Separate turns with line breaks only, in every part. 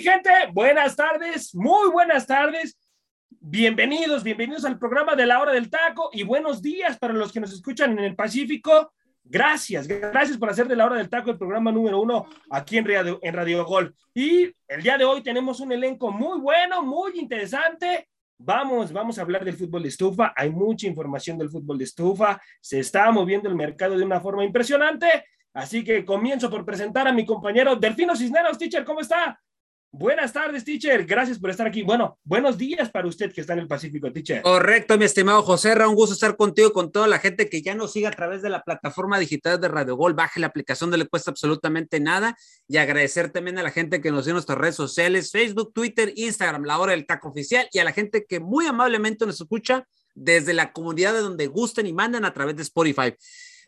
Gente? Buenas tardes, muy buenas tardes. Bienvenidos, bienvenidos al programa de la hora del taco y buenos días para los que nos escuchan en el Pacífico. Gracias, gracias por hacer de la hora del taco el programa número uno aquí en Radio, en Radio Gol. Y el día de hoy tenemos un elenco muy bueno, muy interesante. Vamos, vamos a hablar del fútbol de estufa. Hay mucha información del fútbol de estufa. Se está moviendo el mercado de una forma impresionante. Así que comienzo por presentar a mi compañero Delfino Cisneros. Teacher, ¿cómo está? Buenas tardes, teacher. Gracias por estar aquí. Bueno, buenos días para usted que está en el Pacífico, teacher.
Correcto, mi estimado José. Un gusto estar contigo, con toda la gente que ya nos sigue a través de la plataforma digital de Radio Gol. Baje la aplicación, no le cuesta absolutamente nada. Y agradecer también a la gente que nos dio en nuestras redes sociales, Facebook, Twitter, Instagram, la hora del taco oficial. Y a la gente que muy amablemente nos escucha desde la comunidad de donde gusten y mandan a través de Spotify.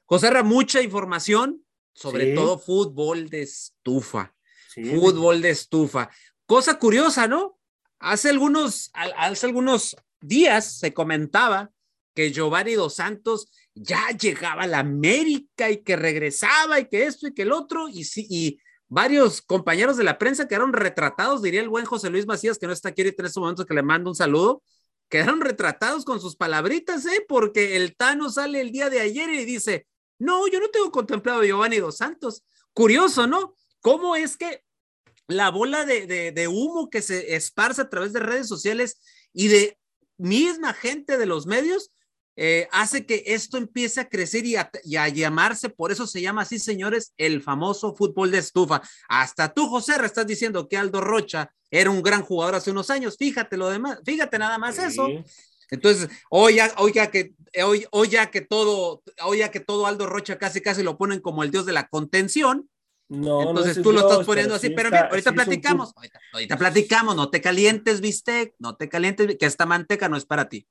José mucha información, sobre sí. todo fútbol de estufa. Fútbol de estufa. Cosa curiosa, ¿no? Hace algunos, hace algunos días se comentaba que Giovanni Dos Santos ya llegaba a la América y que regresaba y que esto y que el otro, y, sí, y varios compañeros de la prensa quedaron retratados, diría el buen José Luis Macías, que no está aquí en estos momentos, que le mando un saludo, quedaron retratados con sus palabritas, ¿eh? Porque el Tano sale el día de ayer y dice, no, yo no tengo contemplado a Giovanni Dos Santos. Curioso, ¿no? ¿Cómo es que la bola de, de, de, humo que se esparce a través de redes sociales y de misma gente de los medios eh, hace que esto empiece a crecer y a, y a, llamarse, por eso se llama así, señores, el famoso fútbol de estufa. Hasta tú, José, estás diciendo que Aldo Rocha era un gran jugador hace unos años. Fíjate lo demás, fíjate nada más sí. eso. Entonces, hoy ya, hoy ya que hoy, hoy ya que todo, hoy ya que todo Aldo Rocha casi casi lo ponen como el dios de la contención. No, Entonces no tú lo estás poniendo así, pero bien, ahorita sí platicamos, ahorita, ahorita, platicamos, no te calientes, viste, no te calientes, que esta manteca no es para ti.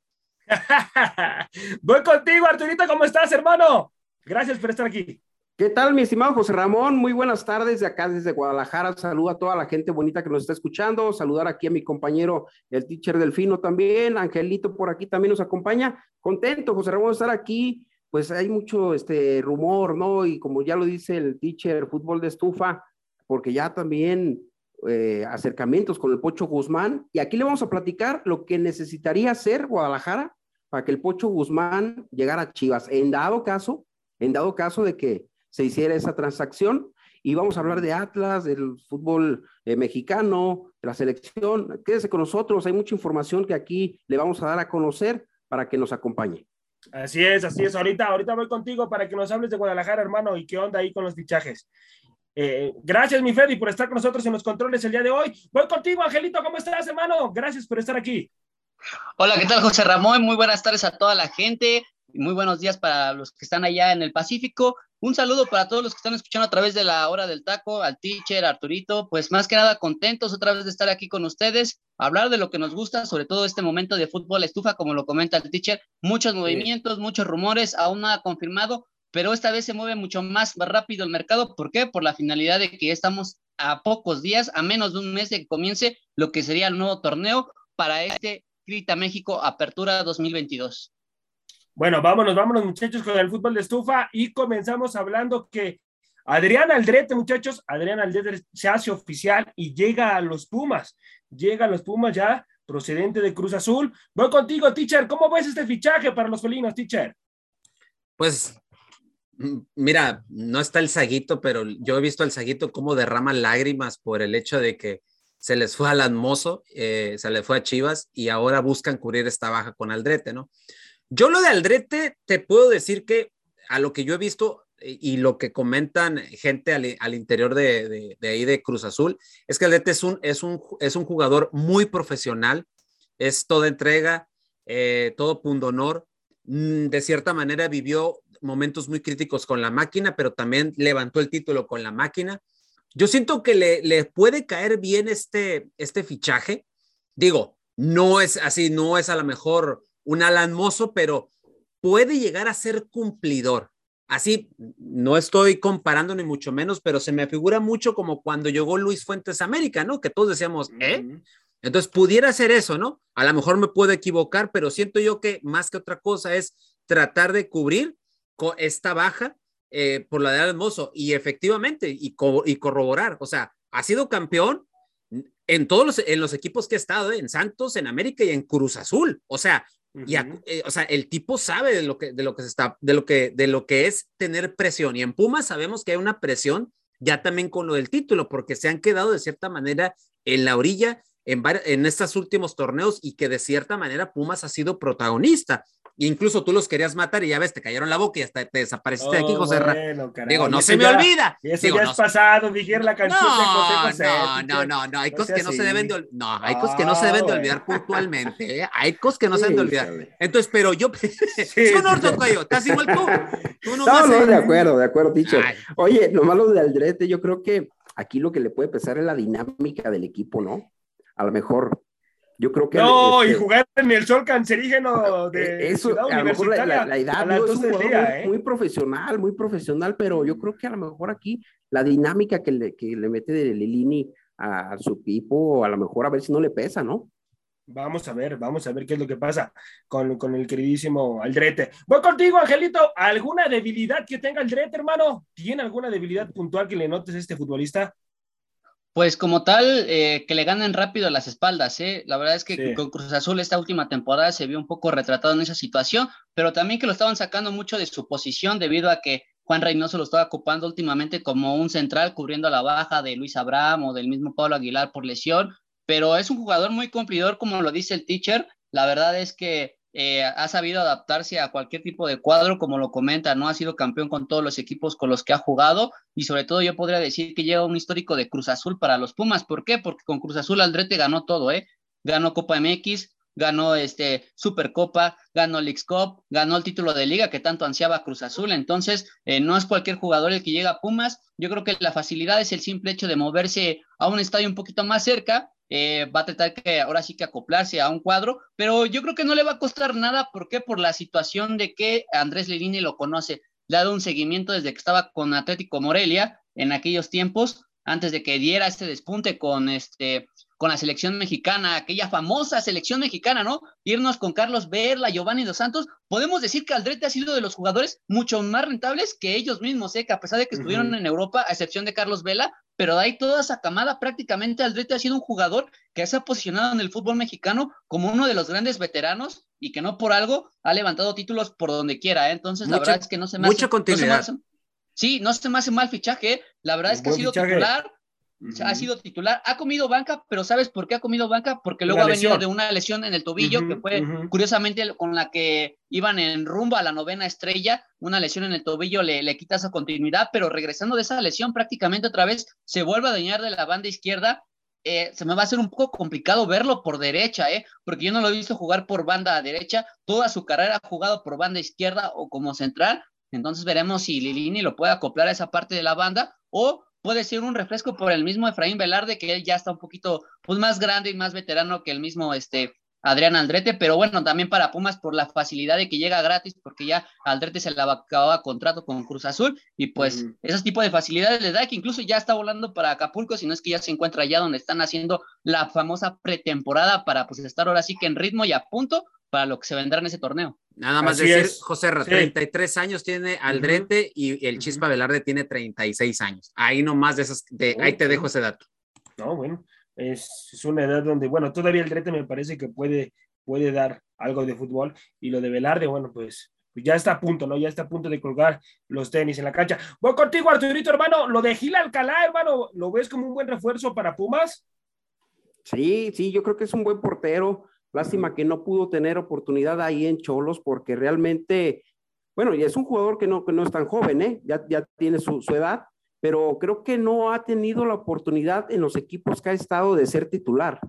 Voy contigo, Arturito, ¿cómo estás, hermano? Gracias por estar aquí.
¿Qué tal, mi estimado José Ramón? Muy buenas tardes de acá desde Guadalajara. Saluda a toda la gente bonita que nos está escuchando. Saludar aquí a mi compañero, el teacher Delfino también. Angelito por aquí también nos acompaña. Contento, José Ramón, de estar aquí. Pues hay mucho este rumor, ¿no? Y como ya lo dice el teacher, fútbol de estufa, porque ya también eh, acercamientos con el Pocho Guzmán. Y aquí le vamos a platicar lo que necesitaría hacer Guadalajara para que el Pocho Guzmán llegara a Chivas. En dado caso, en dado caso de que se hiciera esa transacción. Y vamos a hablar de Atlas, del fútbol eh, mexicano, de la selección. Quédese con nosotros, hay mucha información que aquí le vamos a dar a conocer para que nos acompañe.
Así es, así es. Ahorita, ahorita voy contigo para que nos hables de Guadalajara, hermano, y qué onda ahí con los fichajes. Eh, gracias, mi Freddy, por estar con nosotros en los controles el día de hoy. Voy contigo, Angelito, ¿cómo estás, hermano? Gracias por estar aquí.
Hola, ¿qué tal, José Ramón? Muy buenas tardes a toda la gente. Muy buenos días para los que están allá en el Pacífico. Un saludo para todos los que están escuchando a través de la hora del taco, al teacher, Arturito, pues más que nada contentos otra vez de estar aquí con ustedes, hablar de lo que nos gusta, sobre todo este momento de fútbol estufa, como lo comenta el teacher, muchos movimientos, muchos rumores, aún nada confirmado, pero esta vez se mueve mucho más rápido el mercado. ¿Por qué? Por la finalidad de que estamos a pocos días, a menos de un mes de que comience lo que sería el nuevo torneo para este Crita México Apertura 2022.
Bueno, vámonos, vámonos muchachos con el fútbol de estufa y comenzamos hablando que Adrián Aldrete, muchachos, Adrián Aldrete se hace oficial y llega a los Pumas, llega a los Pumas ya procedente de Cruz Azul. Voy contigo, teacher, ¿cómo ves este fichaje para los felinos, teacher?
Pues mira, no está el Saguito, pero yo he visto al Saguito cómo derrama lágrimas por el hecho de que se les fue al Mozo, eh, se le fue a Chivas y ahora buscan cubrir esta baja con Aldrete, ¿no? Yo lo de Aldrete, te puedo decir que a lo que yo he visto y lo que comentan gente al, interior de, de, de, ahí de Cruz Azul, es que Aldrete es un, es un, es un jugador muy profesional, es toda entrega, eh, todo pundonor, mm, de cierta manera vivió momentos muy críticos con la máquina, pero también levantó el título con la máquina. yo siento que le, le puede caer bien este, este fichaje. Digo, no es así, no es a lo mejor un Alan Mozo, pero puede llegar a ser cumplidor. Así, no estoy comparando ni mucho menos, pero se me figura mucho como cuando llegó Luis Fuentes a América, ¿no? Que todos decíamos, ¿eh? Entonces, pudiera ser eso, ¿no? A lo mejor me puedo equivocar, pero siento yo que más que otra cosa es tratar de cubrir esta baja eh, por la de Alan Mozo y efectivamente, y, y corroborar, o sea, ha sido campeón, en todos los, en los equipos que ha estado, ¿eh? en Santos, en América y en Cruz Azul. O sea, eh, o sea, el tipo sabe de lo que, de lo que se está, de lo que, de lo que es tener presión. Y en Pumas sabemos que hay una presión ya también con lo del título, porque se han quedado de cierta manera en la orilla en, en estos últimos torneos y que de cierta manera Pumas ha sido protagonista incluso tú los querías matar y ya ves, te cayeron la boca y hasta te desapareciste de aquí, José bueno, Digo, no se me olvida.
Eso
Digo,
ya es pasado, dijera la canción no, de José José.
No, no, no, no, hay cosas que no se deben de No, hay cosas que no se deben de olvidar puntualmente, ¿eh? Hay cosas que no se deben de olvidar. Entonces, pero yo, sí, tú no, Tocayo, estás igual tú. tú
no, no, de acuerdo, de acuerdo, dicho. Oye, lo malo de Aldrete, yo creo que aquí lo que le puede pesar es la dinámica del equipo, ¿no? A lo mejor yo creo que.
No, y este jugar en el sol cancerígeno de.
Eso, a lo mejor la, edad no es un ¿eh? muy, profesional, muy profesional, pero yo creo que a lo mejor aquí la dinámica que le, que le mete de Lilini a, su equipo, a lo mejor a ver si no le pesa, ¿no?
Vamos a ver, vamos a ver qué es lo que pasa con, con el queridísimo Aldrete. Voy contigo, Angelito. ¿Alguna debilidad que tenga Aldrete, hermano? ¿Tiene alguna debilidad puntual que le notes a este futbolista?
Pues como tal, eh, que le ganen rápido las espaldas, ¿eh? La verdad es que con Cruz Azul esta última temporada se vio un poco retratado en esa situación, pero también que lo estaban sacando mucho de su posición debido a que Juan Reynoso lo estaba ocupando últimamente como un central cubriendo la baja de Luis Abraham o del mismo Pablo Aguilar por lesión, pero es un jugador muy cumplidor como lo dice el teacher. La verdad es que eh, ha sabido adaptarse a cualquier tipo de cuadro, como lo comenta, ¿no? Ha sido campeón con todos los equipos con los que ha jugado y sobre todo yo podría decir que lleva un histórico de Cruz Azul para los Pumas. ¿Por qué? Porque con Cruz Azul Aldrete ganó todo, ¿eh? Ganó Copa MX, ganó este Supercopa, ganó Leagues Cup, ganó el título de liga que tanto ansiaba Cruz Azul. Entonces, eh, no es cualquier jugador el que llega a Pumas. Yo creo que la facilidad es el simple hecho de moverse a un estadio un poquito más cerca eh, va a tratar que ahora sí que acoplarse a un cuadro, pero yo creo que no le va a costar nada, ¿por qué? Por la situación de que Andrés Lerini lo conoce, le ha dado un seguimiento desde que estaba con Atlético Morelia en aquellos tiempos, antes de que diera este despunte con este con la selección mexicana, aquella famosa selección mexicana, ¿no? Irnos con Carlos Verla, Giovanni Dos Santos, podemos decir que Aldrete ha sido de los jugadores mucho más rentables que ellos mismos, ¿eh? que a pesar de que estuvieron en Europa, a excepción de Carlos Vela, pero de ahí toda esa camada, prácticamente Aldrete ha sido un jugador que se ha posicionado en el fútbol mexicano como uno de los grandes veteranos y que no por algo ha levantado títulos por donde quiera. ¿eh? Entonces, la verdad es que no se me
hace. Mucha continuidad.
Sí, no se me hace mal fichaje. ¿eh? La verdad es que ha sido titular ha sido titular, ha comido banca, pero ¿sabes por qué ha comido banca? Porque luego ha venido de una lesión en el tobillo, que fue curiosamente con la que iban en rumbo a la novena estrella, una lesión en el tobillo le, le quita esa continuidad, pero regresando de esa lesión prácticamente otra vez se vuelve a dañar de la banda izquierda. Eh, se me va a hacer un poco complicado verlo por derecha, ¿eh? porque yo no lo he visto jugar por banda derecha, toda su carrera ha jugado por banda izquierda o como central, entonces veremos si Lilini lo puede acoplar a esa parte de la banda o puede ser un refresco por el mismo Efraín Velarde, que él ya está un poquito pues, más grande y más veterano que el mismo este, Adrián Aldrete, pero bueno, también para Pumas por la facilidad de que llega gratis, porque ya Aldrete se le acababa contrato con Cruz Azul, y pues ese tipo de facilidades le da que incluso ya está volando para Acapulco, si no es que ya se encuentra allá donde están haciendo la famosa pretemporada para pues estar ahora sí que en ritmo y a punto para lo que se vendrá en ese torneo.
Nada más decir, José, 33 años tiene Aldrete y el Chispa Velarde tiene 36 años. Ahí nomás de esas, de, ahí te dejo ese dato.
No, bueno, es, una edad donde, bueno, todavía Aldrete me parece que puede, puede dar algo de fútbol y lo de Velarde, bueno, pues, pues ya está a punto, ¿no? Ya está a punto de colgar los tenis en la cancha. Voy contigo, Arturito, hermano. Lo de Gil Alcalá, hermano, ¿lo ves como un buen refuerzo para Pumas?
Sí, sí, yo creo que es un buen portero Lástima que no pudo tener oportunidad ahí en Cholos porque realmente, bueno, y es un jugador que no, que no es tan joven, ¿eh? ya, ya tiene su edad, pero creo que no ha tenido la oportunidad en los equipos que ha estado de ser titular.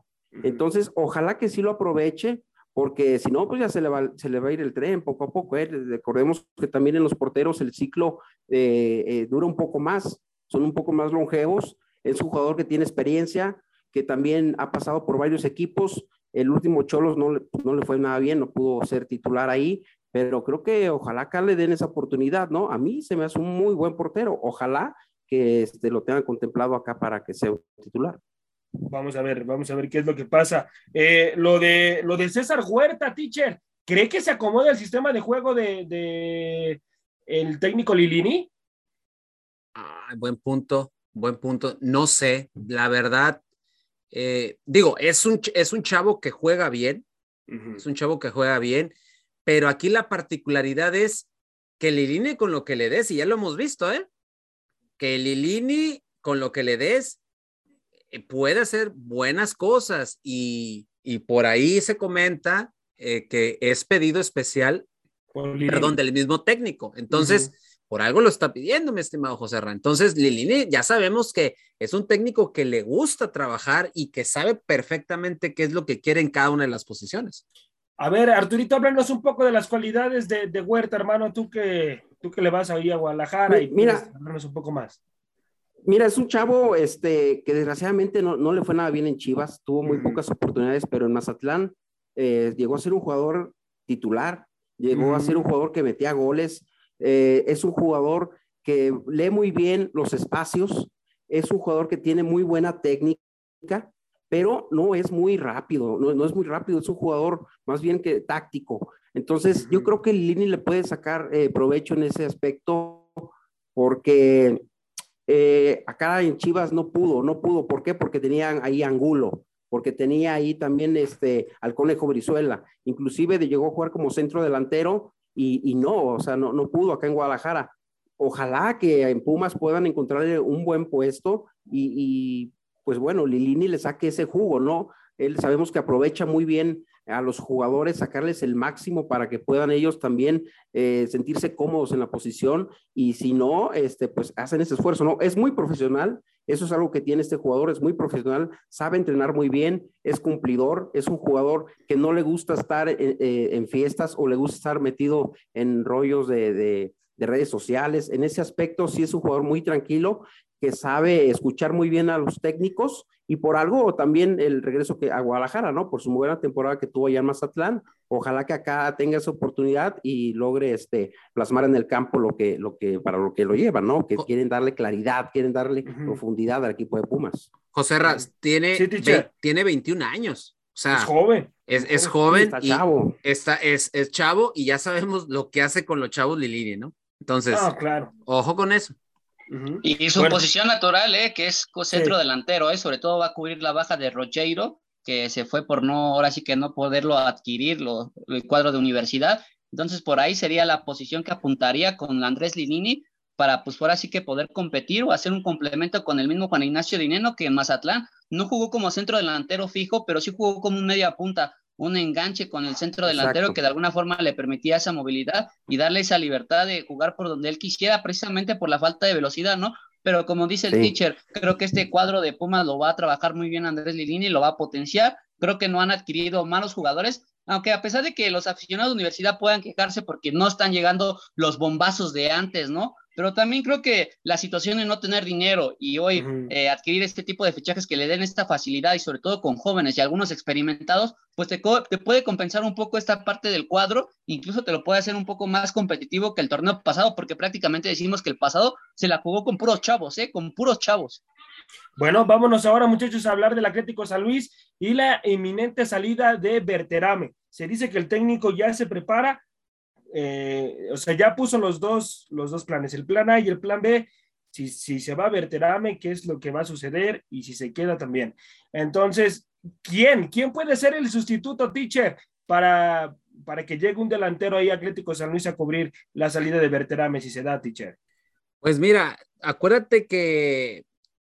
Entonces, ojalá que sí lo aproveche, porque si no, pues ya se le, va, se le va a ir el tren poco a poco. ¿eh? Recordemos que también en los porteros el ciclo eh, eh, dura un poco más, son un poco más longevos es un jugador que tiene experiencia, que también ha pasado por varios equipos. El último Cholos no, no le fue nada bien, no pudo ser titular ahí, pero creo que ojalá acá le den esa oportunidad, ¿no? A mí se me hace un muy buen portero. Ojalá que este, lo tengan contemplado acá para que sea titular.
Vamos a ver, vamos a ver qué es lo que pasa. Eh, lo, de, lo de César Huerta, teacher, ¿cree que se acomoda el sistema de juego de, de el técnico Lilini?
Ah, buen punto, buen punto. No sé, la verdad, eh, digo, es un, es un chavo que juega bien, uh -huh. es un chavo que juega bien, pero aquí la particularidad es que Lilini con lo que le des, y ya lo hemos visto, ¿eh? Que Lilini con lo que le des eh, puede hacer buenas cosas y, y por ahí se comenta eh, que es pedido especial, perdón, del mismo técnico. Entonces, uh -huh. por algo lo está pidiendo, mi estimado José Ra. Entonces, Lilini ya sabemos que es un técnico que le gusta trabajar y que sabe perfectamente qué es lo que quiere en cada una de las posiciones.
A ver, Arturito, háblanos un poco de las cualidades de, de Huerta, hermano, tú que, tú que le vas ahí a Guadalajara y
mira,
un poco más.
Mira, es un chavo este, que desgraciadamente no, no le fue nada bien en Chivas, tuvo muy pocas oportunidades, pero en Mazatlán eh, llegó a ser un jugador titular, llegó a ser un jugador que metía goles, eh, es un jugador que lee muy bien los espacios, es un jugador que tiene muy buena técnica, pero no es muy rápido, no, no es muy rápido, es un jugador más bien que táctico. Entonces, yo creo que Lini le puede sacar eh, provecho en ese aspecto porque eh, acá en Chivas no pudo, no pudo. ¿Por qué? Porque tenían ahí Angulo, porque tenía ahí también este, al Conejo Brizuela. Inclusive llegó a jugar como centro delantero y, y no, o sea, no, no pudo acá en Guadalajara. Ojalá que en Pumas puedan encontrarle un buen puesto y, y pues bueno, Lilini le saque ese jugo, ¿no? Él sabemos que aprovecha muy bien a los jugadores, sacarles el máximo para que puedan ellos también eh, sentirse cómodos en la posición y si no, este, pues hacen ese esfuerzo, ¿no? Es muy profesional, eso es algo que tiene este jugador, es muy profesional, sabe entrenar muy bien, es cumplidor, es un jugador que no le gusta estar en, eh, en fiestas o le gusta estar metido en rollos de, de redes sociales. En ese aspecto sí es un jugador muy tranquilo que sabe escuchar muy bien a los técnicos y por algo también el regreso que a Guadalajara, ¿no? Por su buena temporada que tuvo allá en Mazatlán. Ojalá que acá tenga esa oportunidad y logre este, plasmar en el campo lo que, lo que, para lo que lo lleva, ¿no? Que quieren darle claridad, quieren darle uh -huh. profundidad al equipo de Pumas.
José Ras, tiene, sí, ve, tiene 21 años. O sea,
es joven.
Es, es joven.
Está chavo.
Está, es, es chavo y ya sabemos lo que hace con los chavos Lilini, ¿no? Entonces,
ah, claro.
ojo con eso.
Uh -huh. Y, su bueno. posición natural, eh, que es centro sí. delantero, eh, sobre todo va a cubrir la baja de Rocheiro, que se fue por no, ahora sí que no poderlo adquirir lo, el cuadro de universidad. Entonces, por ahí sería la posición que apuntaría con Andrés Linini para, pues, ahora sí que poder competir o hacer un complemento con el mismo Juan Ignacio Dineno, que en Mazatlán no jugó como centro delantero fijo, pero sí jugó como un media punta un enganche con el centro delantero Exacto. que de alguna forma le permitía esa movilidad y darle esa libertad de jugar por donde él quisiera, precisamente por la falta de velocidad, ¿no? Pero como dice el sí. teacher, creo que este cuadro de Pumas lo va a trabajar muy bien Andrés Lilini, lo va a potenciar. Creo que no han adquirido malos jugadores, aunque a pesar de que los aficionados de universidad puedan quejarse porque no están llegando los bombazos de antes, ¿no? Pero también creo que la situación de no tener dinero y hoy uh -huh. eh, adquirir este tipo de fichajes que le den esta facilidad y sobre todo con jóvenes y algunos experimentados, pues te, te, puede compensar un poco esta parte del cuadro, incluso te lo puede hacer un poco más competitivo que el torneo pasado, porque prácticamente decimos que el pasado se la jugó con puros chavos, ¿eh? con puros chavos.
Bueno, vámonos ahora muchachos a hablar del Atlético San Luis y la inminente salida de Berterame. Se dice que el técnico ya se prepara eh, o sea, ya puso los dos, los dos planes, el plan A y el plan B, si, si se va a Berterame, qué es lo que va a suceder y si se queda también. Entonces, ¿quién? ¿Quién puede ser el sustituto, teacher, para, para que llegue un delantero ahí Atlético San Luis a cubrir la salida de Berterame si se da, teacher?
Pues mira, acuérdate que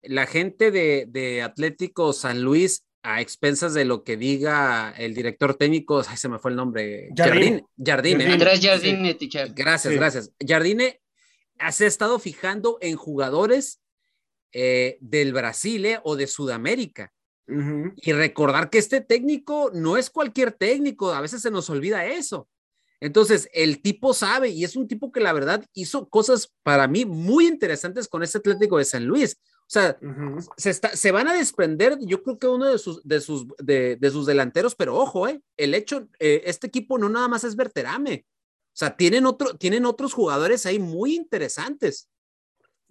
la gente de, de Atlético San Luis a expensas de lo que diga el director técnico, ay, se me fue el nombre,
Jardine.
Jardine.
Jardine. Andrés Jardine, sí.
Gracias, sí. gracias. Jardine se ha estado fijando en jugadores eh, del Brasil eh, o de Sudamérica. Uh -huh. Y recordar que este técnico no es cualquier técnico, a veces se nos olvida eso. Entonces, el tipo sabe y es un tipo que la verdad hizo cosas para mí muy interesantes con este Atlético de San Luis. O sea, se, está, se, van a desprender, yo creo que uno de sus, de sus, de, de sus delanteros, pero ojo, eh, el hecho, eh, este equipo no nada más es Berterame. O sea, tienen, otro, tienen otros jugadores ahí muy interesantes.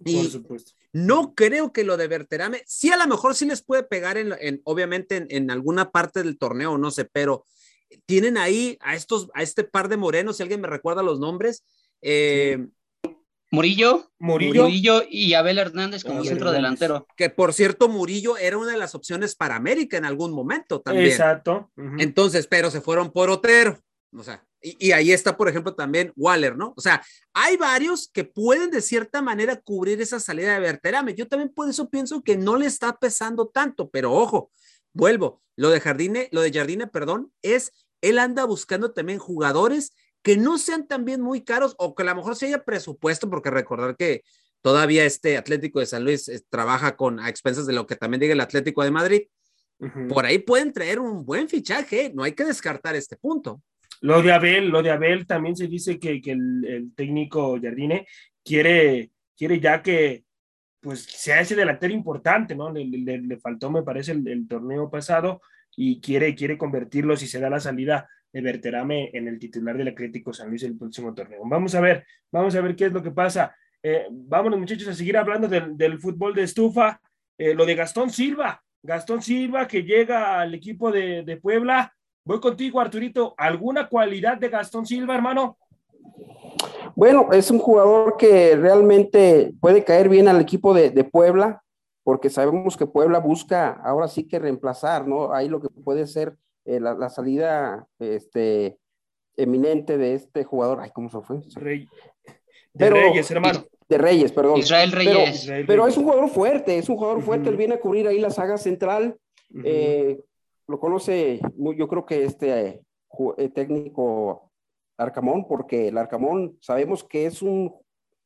Y Por supuesto. No creo que lo de Berterame, sí a lo mejor sí les puede pegar en, en obviamente en, en, alguna parte del torneo, no sé, pero tienen ahí a estos, a este par de morenos, si alguien me recuerda los nombres, eh,
Murillo, Murillo, y Abel Hernández como centro delantero.
Que por cierto, Murillo era una de las opciones para América en algún momento también.
Exacto.
Entonces, pero se fueron por Otero. O sea, y, y, ahí está, por ejemplo, también Waller, ¿no? O sea, hay varios que pueden de cierta manera cubrir esa salida de Berterame. Yo también por eso pienso que no le está pesando tanto, pero ojo, vuelvo, lo de Jardine, lo de Jardine, perdón, es él anda buscando también jugadores que no sean también muy caros o que a lo mejor se haya presupuesto, porque recordar que todavía este Atlético de San Luis eh, trabaja con a expensas de lo que también diga el Atlético de Madrid. Por ahí pueden traer un buen fichaje, no hay que descartar este punto.
Lo de Abel, lo de Abel también se dice que, que el, el, técnico Jardine quiere, quiere ya que pues sea ese delantero importante, ¿no? Le, le, le faltó, me parece, el, el, torneo pasado y quiere, quiere convertirlo si se da la salida Berterame en el titular del Atlético San Luis el próximo torneo. Vamos a ver, vamos a ver qué es lo que pasa. Eh, vámonos muchachos a seguir hablando del, fútbol de estufa. Eh, lo de Gastón Silva, Gastón Silva que llega al equipo de, de, Puebla. Voy contigo, Arturito. ¿Alguna cualidad de Gastón Silva, hermano?
Bueno, es un jugador que realmente puede caer bien al equipo de, de Puebla, porque sabemos que Puebla busca ahora sí que reemplazar, ¿no? Ahí lo que puede ser eh, la, la, salida este, eminente de este jugador. Ay, ¿cómo se fue?
Rey. De pero, Reyes, hermano.
De Reyes, perdón.
Israel Reyes.
Pero, pero es un jugador fuerte, es un jugador fuerte. Uh -huh. Él viene a cubrir ahí la saga central. Uh -huh. eh, lo conoce, yo creo que este eh, técnico Arcamón, porque el Arcamón sabemos que es un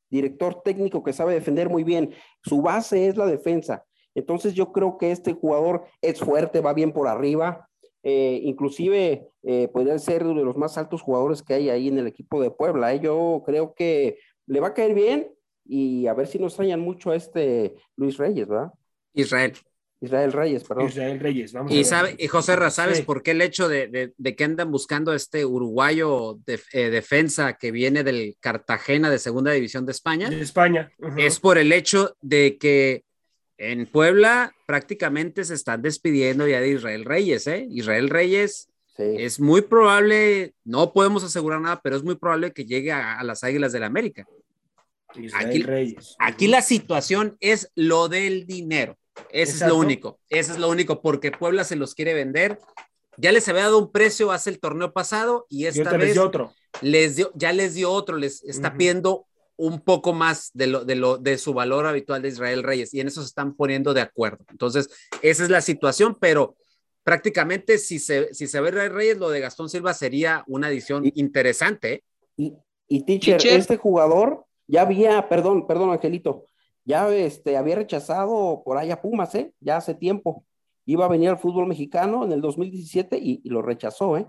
director técnico que sabe defender muy bien. Su base es la defensa. Entonces yo creo que este jugador es fuerte, va bien por arriba, eh, inclusive eh, podría ser uno de los más altos jugadores que hay ahí en el equipo de Puebla. ¿eh? Yo creo que le va a caer bien y a ver si no extrañan mucho a este Luis Reyes, ¿verdad?
Israel.
Israel Reyes, perdón.
Israel Reyes, vamos
y, sabe, y José Ra, ¿sabes sí. por qué el hecho de, de, de, que andan buscando a este uruguayo de, eh, defensa que viene del Cartagena de Segunda División de España?
De España.
Uh -huh. Es por el hecho de que en Puebla prácticamente se están despidiendo ya de Israel Reyes, ¿eh? Israel Reyes sí. es muy probable, no podemos asegurar nada, pero es muy probable que llegue a, a las Águilas del la América.
Israel aquí, Reyes.
Aquí la situación es lo del dinero. Exacto. es lo único. Ese es lo único, porque Puebla se los quiere vender. Ya les había dado un precio hace el torneo pasado y esta
y
vez
les dio otro.
Les dio, ya les dio otro, les está uh -huh. pidiendo un poco más de, lo, de, lo, de su valor habitual de Israel Reyes y en eso se están poniendo de acuerdo. Entonces, esa es la situación, pero prácticamente si se, si se ve Israel Reyes, lo de Gastón Silva sería una adición y, interesante.
Y, y teacher, teacher, este jugador ya había, perdón, perdón, Angelito, ya este, había rechazado por allá Pumas, ¿eh? Ya hace tiempo. Iba a venir al fútbol mexicano en el 2017 y, y lo rechazó, ¿eh?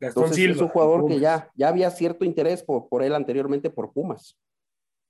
Gastón Entonces, Silva, es un jugador que ya, ya había cierto interés por, por él anteriormente por Pumas.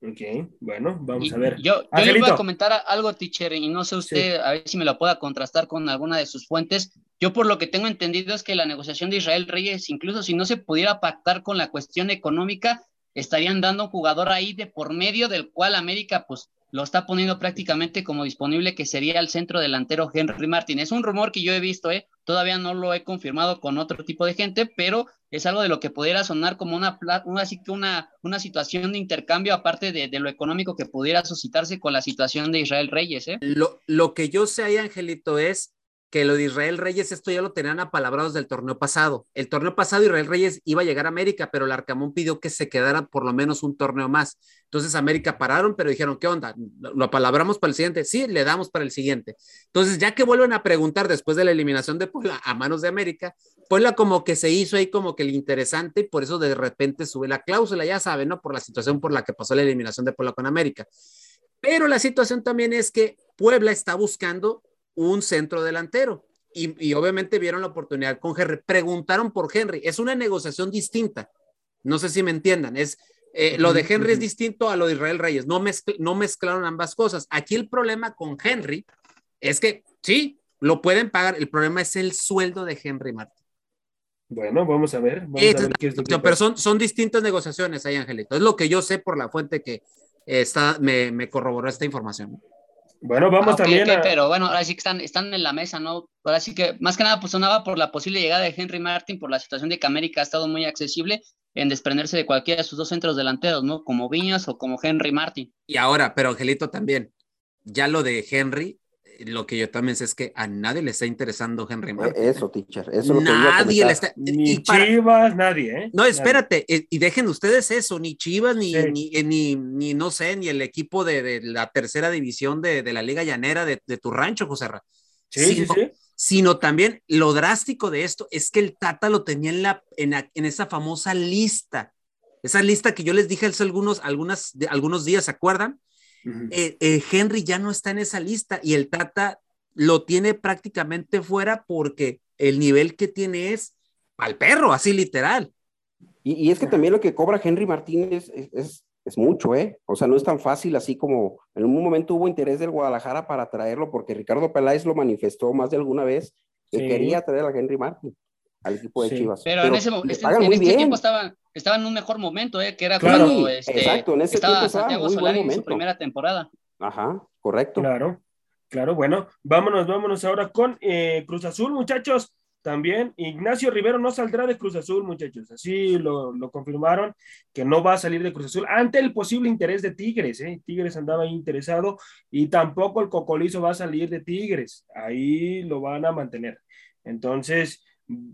Ok, bueno, vamos a ver.
Yo, yo le voy a comentar algo, teacher, y no sé usted, sí. a ver si me lo pueda contrastar con alguna de sus fuentes. Yo por lo que tengo entendido es que la negociación de Israel Reyes, incluso si no se pudiera pactar con la cuestión económica, estarían dando un jugador ahí de por medio del cual América pues lo está poniendo prácticamente como disponible, que sería el centro delantero Henry Martin. Es un rumor que yo he visto, ¿eh? todavía no lo he confirmado con otro tipo de gente, pero es algo de lo que pudiera sonar como una, una, una situación de intercambio, aparte de, de, lo económico que pudiera suscitarse con la situación de Israel Reyes. ¿eh?
Lo, lo que yo sé ahí, Angelito, es que lo de Israel Reyes, esto ya lo tenían apalabrados del torneo pasado. El torneo pasado Israel Reyes iba a llegar a América, pero el Arcamón pidió que se quedara por lo menos un torneo más. Entonces América pararon, pero dijeron, ¿qué onda? ¿Lo apalabramos para el siguiente? Sí, le damos para el siguiente. Entonces, ya que vuelven a preguntar después de la eliminación de Puebla a manos de América, Puebla como que se hizo ahí como que el interesante y por eso de repente sube la cláusula, ya saben, ¿no? Por la situación por la que pasó la eliminación de Puebla con América. Pero la situación también es que Puebla está buscando un centro delantero. Y, y, obviamente vieron la oportunidad con Henry. Preguntaron por Henry. Es una negociación distinta. No sé si me entiendan. Es Eh, lo de Henry es distinto a lo de Israel Reyes. No, no mezclaron ambas cosas. Aquí el problema con Henry es que sí, lo pueden pagar. El problema es el sueldo de Henry Martin.
Bueno, vamos a ver.
pero son, son distintas negociaciones ahí, Angelito. Es lo que yo sé por la fuente que está, me, me corroboró esta información.
Bueno, vamos ah, también
a... Pero bueno, ahora sí que están, están en la mesa, ¿no? Ahora sí que, más que nada, pues sonaba por la posible llegada de Henry Martin, por la situación de que América ha estado muy accesible en desprenderse de cualquiera de sus dos centros delanteros, ¿no? Como Viñas o como Henry Martin.
Y ahora, pero Angelito también, ya lo de Henry, lo que yo también sé es que a nadie le está interesando Henry e, Martin.
Eso, teacher. Eso
nadie le está.
Ni Chivas, nadie, ¿eh?
No, espérate, eh, y dejen ustedes eso, ni Chivas, ni, ni, eh, ni, ni, no sé, ni el equipo de, de la tercera división de, de, la Liga Llanera de, de tu rancho, José Ra.
Sí, sino, sí, sí.
Sino también lo drástico de esto es que el Tata lo tenía en, la, en, en esa famosa lista. Esa lista que yo les dije hace algunos, algunas, algunos días, ¿se acuerdan? Eh, eh, Henry ya no está en esa lista y el Tata lo tiene prácticamente fuera porque el nivel que tiene es al perro, así literal.
Y, es que también lo que cobra Henry Martínez es, es, mucho, ¿eh? O sea, no es tan fácil así como en un momento hubo interés del Guadalajara para traerlo porque Ricardo Peláez lo manifestó más de alguna vez que quería traer a Henry Martín al equipo de Chivas.
Pero, en ese, este, en ese tiempo estaban, estaba en un mejor momento, ¿eh? que era cuando este,
exacto, en ese
estaba
tiempo
Santiago Solari en su primera temporada.
Ajá, correcto.
Claro, claro, bueno, vámonos, vámonos ahora con eh, Cruz Azul, muchachos. También Ignacio Rivero no saldrá de Cruz Azul, muchachos. Así lo, lo, confirmaron, que no va a salir de Cruz Azul ante el posible interés de Tigres. ¿eh? Tigres andaba interesado y tampoco el Cocolizo va a salir de Tigres. Ahí lo van a mantener. Entonces,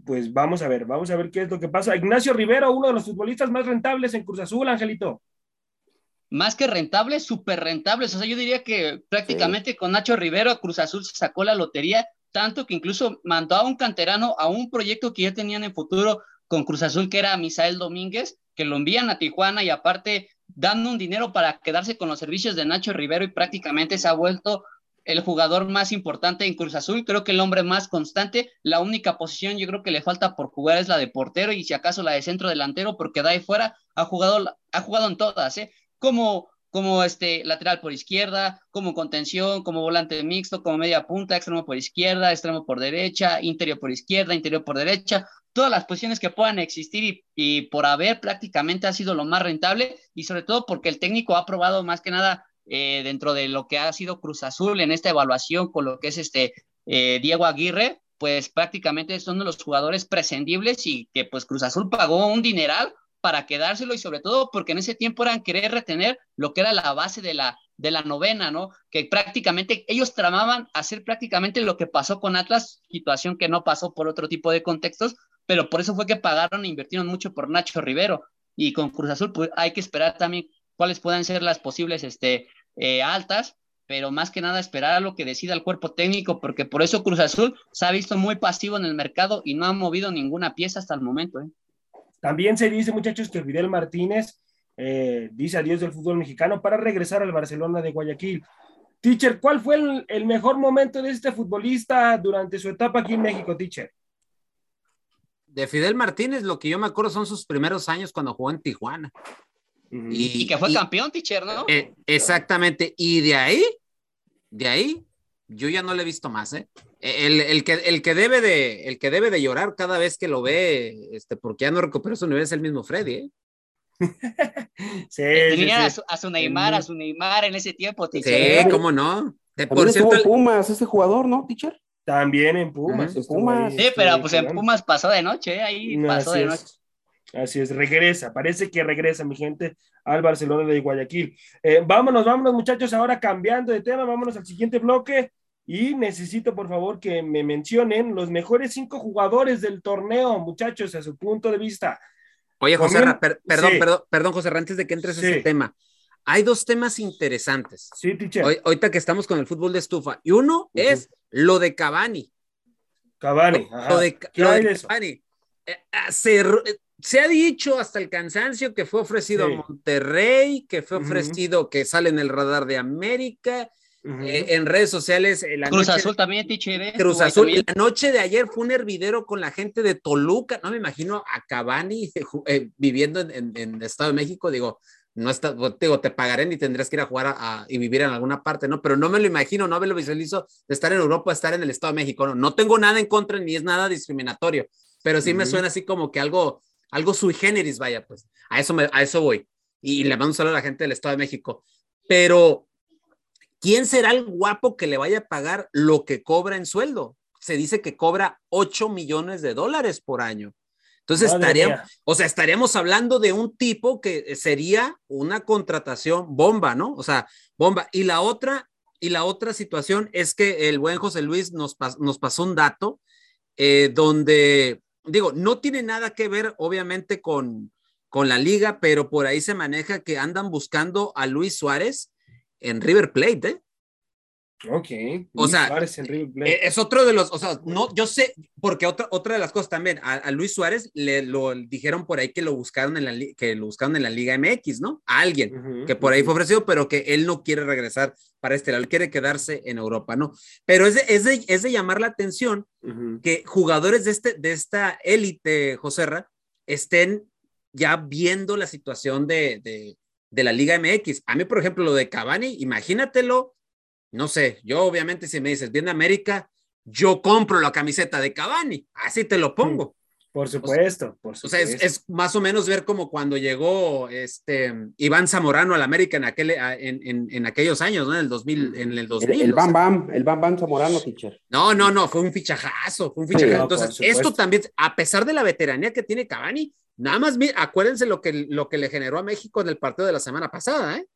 pues vamos a ver, vamos a ver qué es lo que pasa. Ignacio Rivero, uno de los futbolistas más rentables en Cruz Azul, Angelito.
Más que rentables, súper rentables. O sea, yo diría que prácticamente con Nacho Rivero Cruz Azul se sacó la lotería, tanto que incluso mandó a un canterano a un proyecto que ya tenían en futuro con Cruz Azul, que era Misael Domínguez, que lo envían a Tijuana y aparte dando un dinero para quedarse con los servicios de Nacho Rivero y prácticamente se ha vuelto el jugador más importante en Cruz Azul, creo que el hombre más constante, la única posición yo creo que le falta por jugar es la de portero y si acaso la de centro delantero, porque ahí fuera ha jugado, ha jugado en todas, ¿eh? Como, como este lateral por izquierda, como contención, como volante mixto, como media punta, extremo por izquierda, extremo por derecha, interior por izquierda, interior por derecha, todas las posiciones que puedan existir y, y por haber prácticamente ha sido lo más rentable y sobre todo porque el técnico ha probado más que nada eh, dentro de lo que ha sido Cruz Azul en esta evaluación con lo que es este eh, Diego Aguirre, pues prácticamente son de los jugadores prescindibles y que pues Cruz Azul pagó un dineral para quedárselo y sobre todo porque en ese tiempo eran querer retener lo que era la base de la, de la novena, ¿no? Que prácticamente ellos tramaban hacer prácticamente lo que pasó con Atlas, situación que no pasó por otro tipo de contextos, pero por eso fue que pagaron e invirtieron mucho por Nacho Rivero. Y con Cruz Azul pues hay que esperar también cuáles puedan ser las posibles este, eh, altas, pero más que nada esperar a lo que decida el cuerpo técnico, porque por eso Cruz Azul se ha visto muy pasivo en el mercado y no ha movido ninguna pieza hasta el momento. ¿eh?
También se dice, muchachos, que Fidel Martínez eh, dice adiós del fútbol mexicano para regresar al Barcelona de Guayaquil. Teacher, ¿cuál fue el, el, mejor momento de este futbolista durante su etapa aquí en México, teacher?
De Fidel Martínez, lo que yo me acuerdo son sus primeros años cuando jugó en Tijuana.
Y, que fue campeón, teacher, ¿no?
Eh, exactamente. Y de ahí, de ahí, yo ya no le he visto más, ¿eh? El, el, que, el, que debe de, el que debe de llorar cada vez que lo ve, este, porque ya no recuperó su nivel, es el mismo Freddy, ¿eh?
sí, Tenía A, su, Neymar, a su Neymar en ese tiempo, teacher.
Sí, cómo no.
por cierto, el... Pumas, ese jugador, ¿no, teacher?
También en Pumas.
En Pumas.
Sí, pero pues en Pumas pasó de noche, ¿eh? ahí pasó de noche.
Así es, regresa, parece que regresa mi gente al Barcelona de Guayaquil. Eh, vámonos, vámonos muchachos, ahora cambiando de tema, vámonos al siguiente bloque y necesito por favor que me mencionen los mejores cinco jugadores del torneo, muchachos, a su punto de vista.
Oye, José, perdón, perdón, perdón, José, antes de que entres a ese tema. Hay dos temas interesantes.
Sí, teacher.
ahorita que estamos con el fútbol de estufa. Y uno es lo de Cavani.
Cavani.
Lo de, Cavani. Eh, ah, se, se ha dicho hasta el cansancio que fue ofrecido a Monterrey, que fue ofrecido que sale en el radar de América, eh, en redes sociales.
La Cruz Azul también, teacher. ¿eh?
Cruz Azul. La noche de ayer fue un hervidero con la gente de Toluca. No me imagino a Cavani eh, viviendo en, en, Estado de México. Digo, no está, digo, te pagaré y tendrás que ir a jugar a, y vivir en alguna parte, ¿no? Pero no me lo imagino, no me lo visualizo de estar en Europa, estar en el Estado de México. No, no tengo nada en contra ni es nada discriminatorio, pero sí me suena así como que algo, algo sui generis, vaya, pues. A eso, me, a eso voy. Y, y le mando un saludo a la gente del Estado de México. Pero ¿quién será el guapo que le vaya a pagar lo que cobra en sueldo? Se dice que cobra 8 millones de dólares por año. Entonces estaríamos, o sea, estaríamos hablando de un tipo que sería una contratación bomba, ¿no? O sea, bomba. Y la otra, y la otra situación es que el buen José Luis nos, nos pasó un dato eh, donde, digo, no tiene nada que ver, obviamente, con, con la liga, pero por ahí se maneja que andan buscando a Luis Suárez en River Plate, ¿eh?
Ok.
O sea, e, es otro de los, o sea, no, yo sé, porque otra, otra de las cosas también, a, Luis Suárez le lo dijeron por ahí que lo buscaron en la, que lo buscaron en la Liga MX, ¿no? A alguien que por ahí fue ofrecido, pero que él no quiere regresar para este lado, él quiere quedarse en Europa, ¿no? Pero es de, es de, es de llamar la atención que jugadores de, este, de esta élite, Joserra, estén ya viendo la situación de, de, de la Liga MX. A mí, por ejemplo, lo de Cavani, imagínatelo, no sé, yo obviamente si me dices, viene América, yo compro la camiseta de Cavani, así te lo pongo.
Por supuesto, por
supuesto. O sea, es, más o menos ver como cuando llegó este Iván Zamorano al América en, aquel, en, en, aquellos años, ¿no? En el 2000. En el, 2000,
el, Bam Bam, el Bam Bam Zamorano, teacher.
No, no, no, fue un fichajazo, fue un fichajazo. Entonces, esto también, a pesar de la veteranía que tiene Cavani, Nada más acuérdense lo que, lo que le generó a México en el partido de la semana pasada, ¿eh?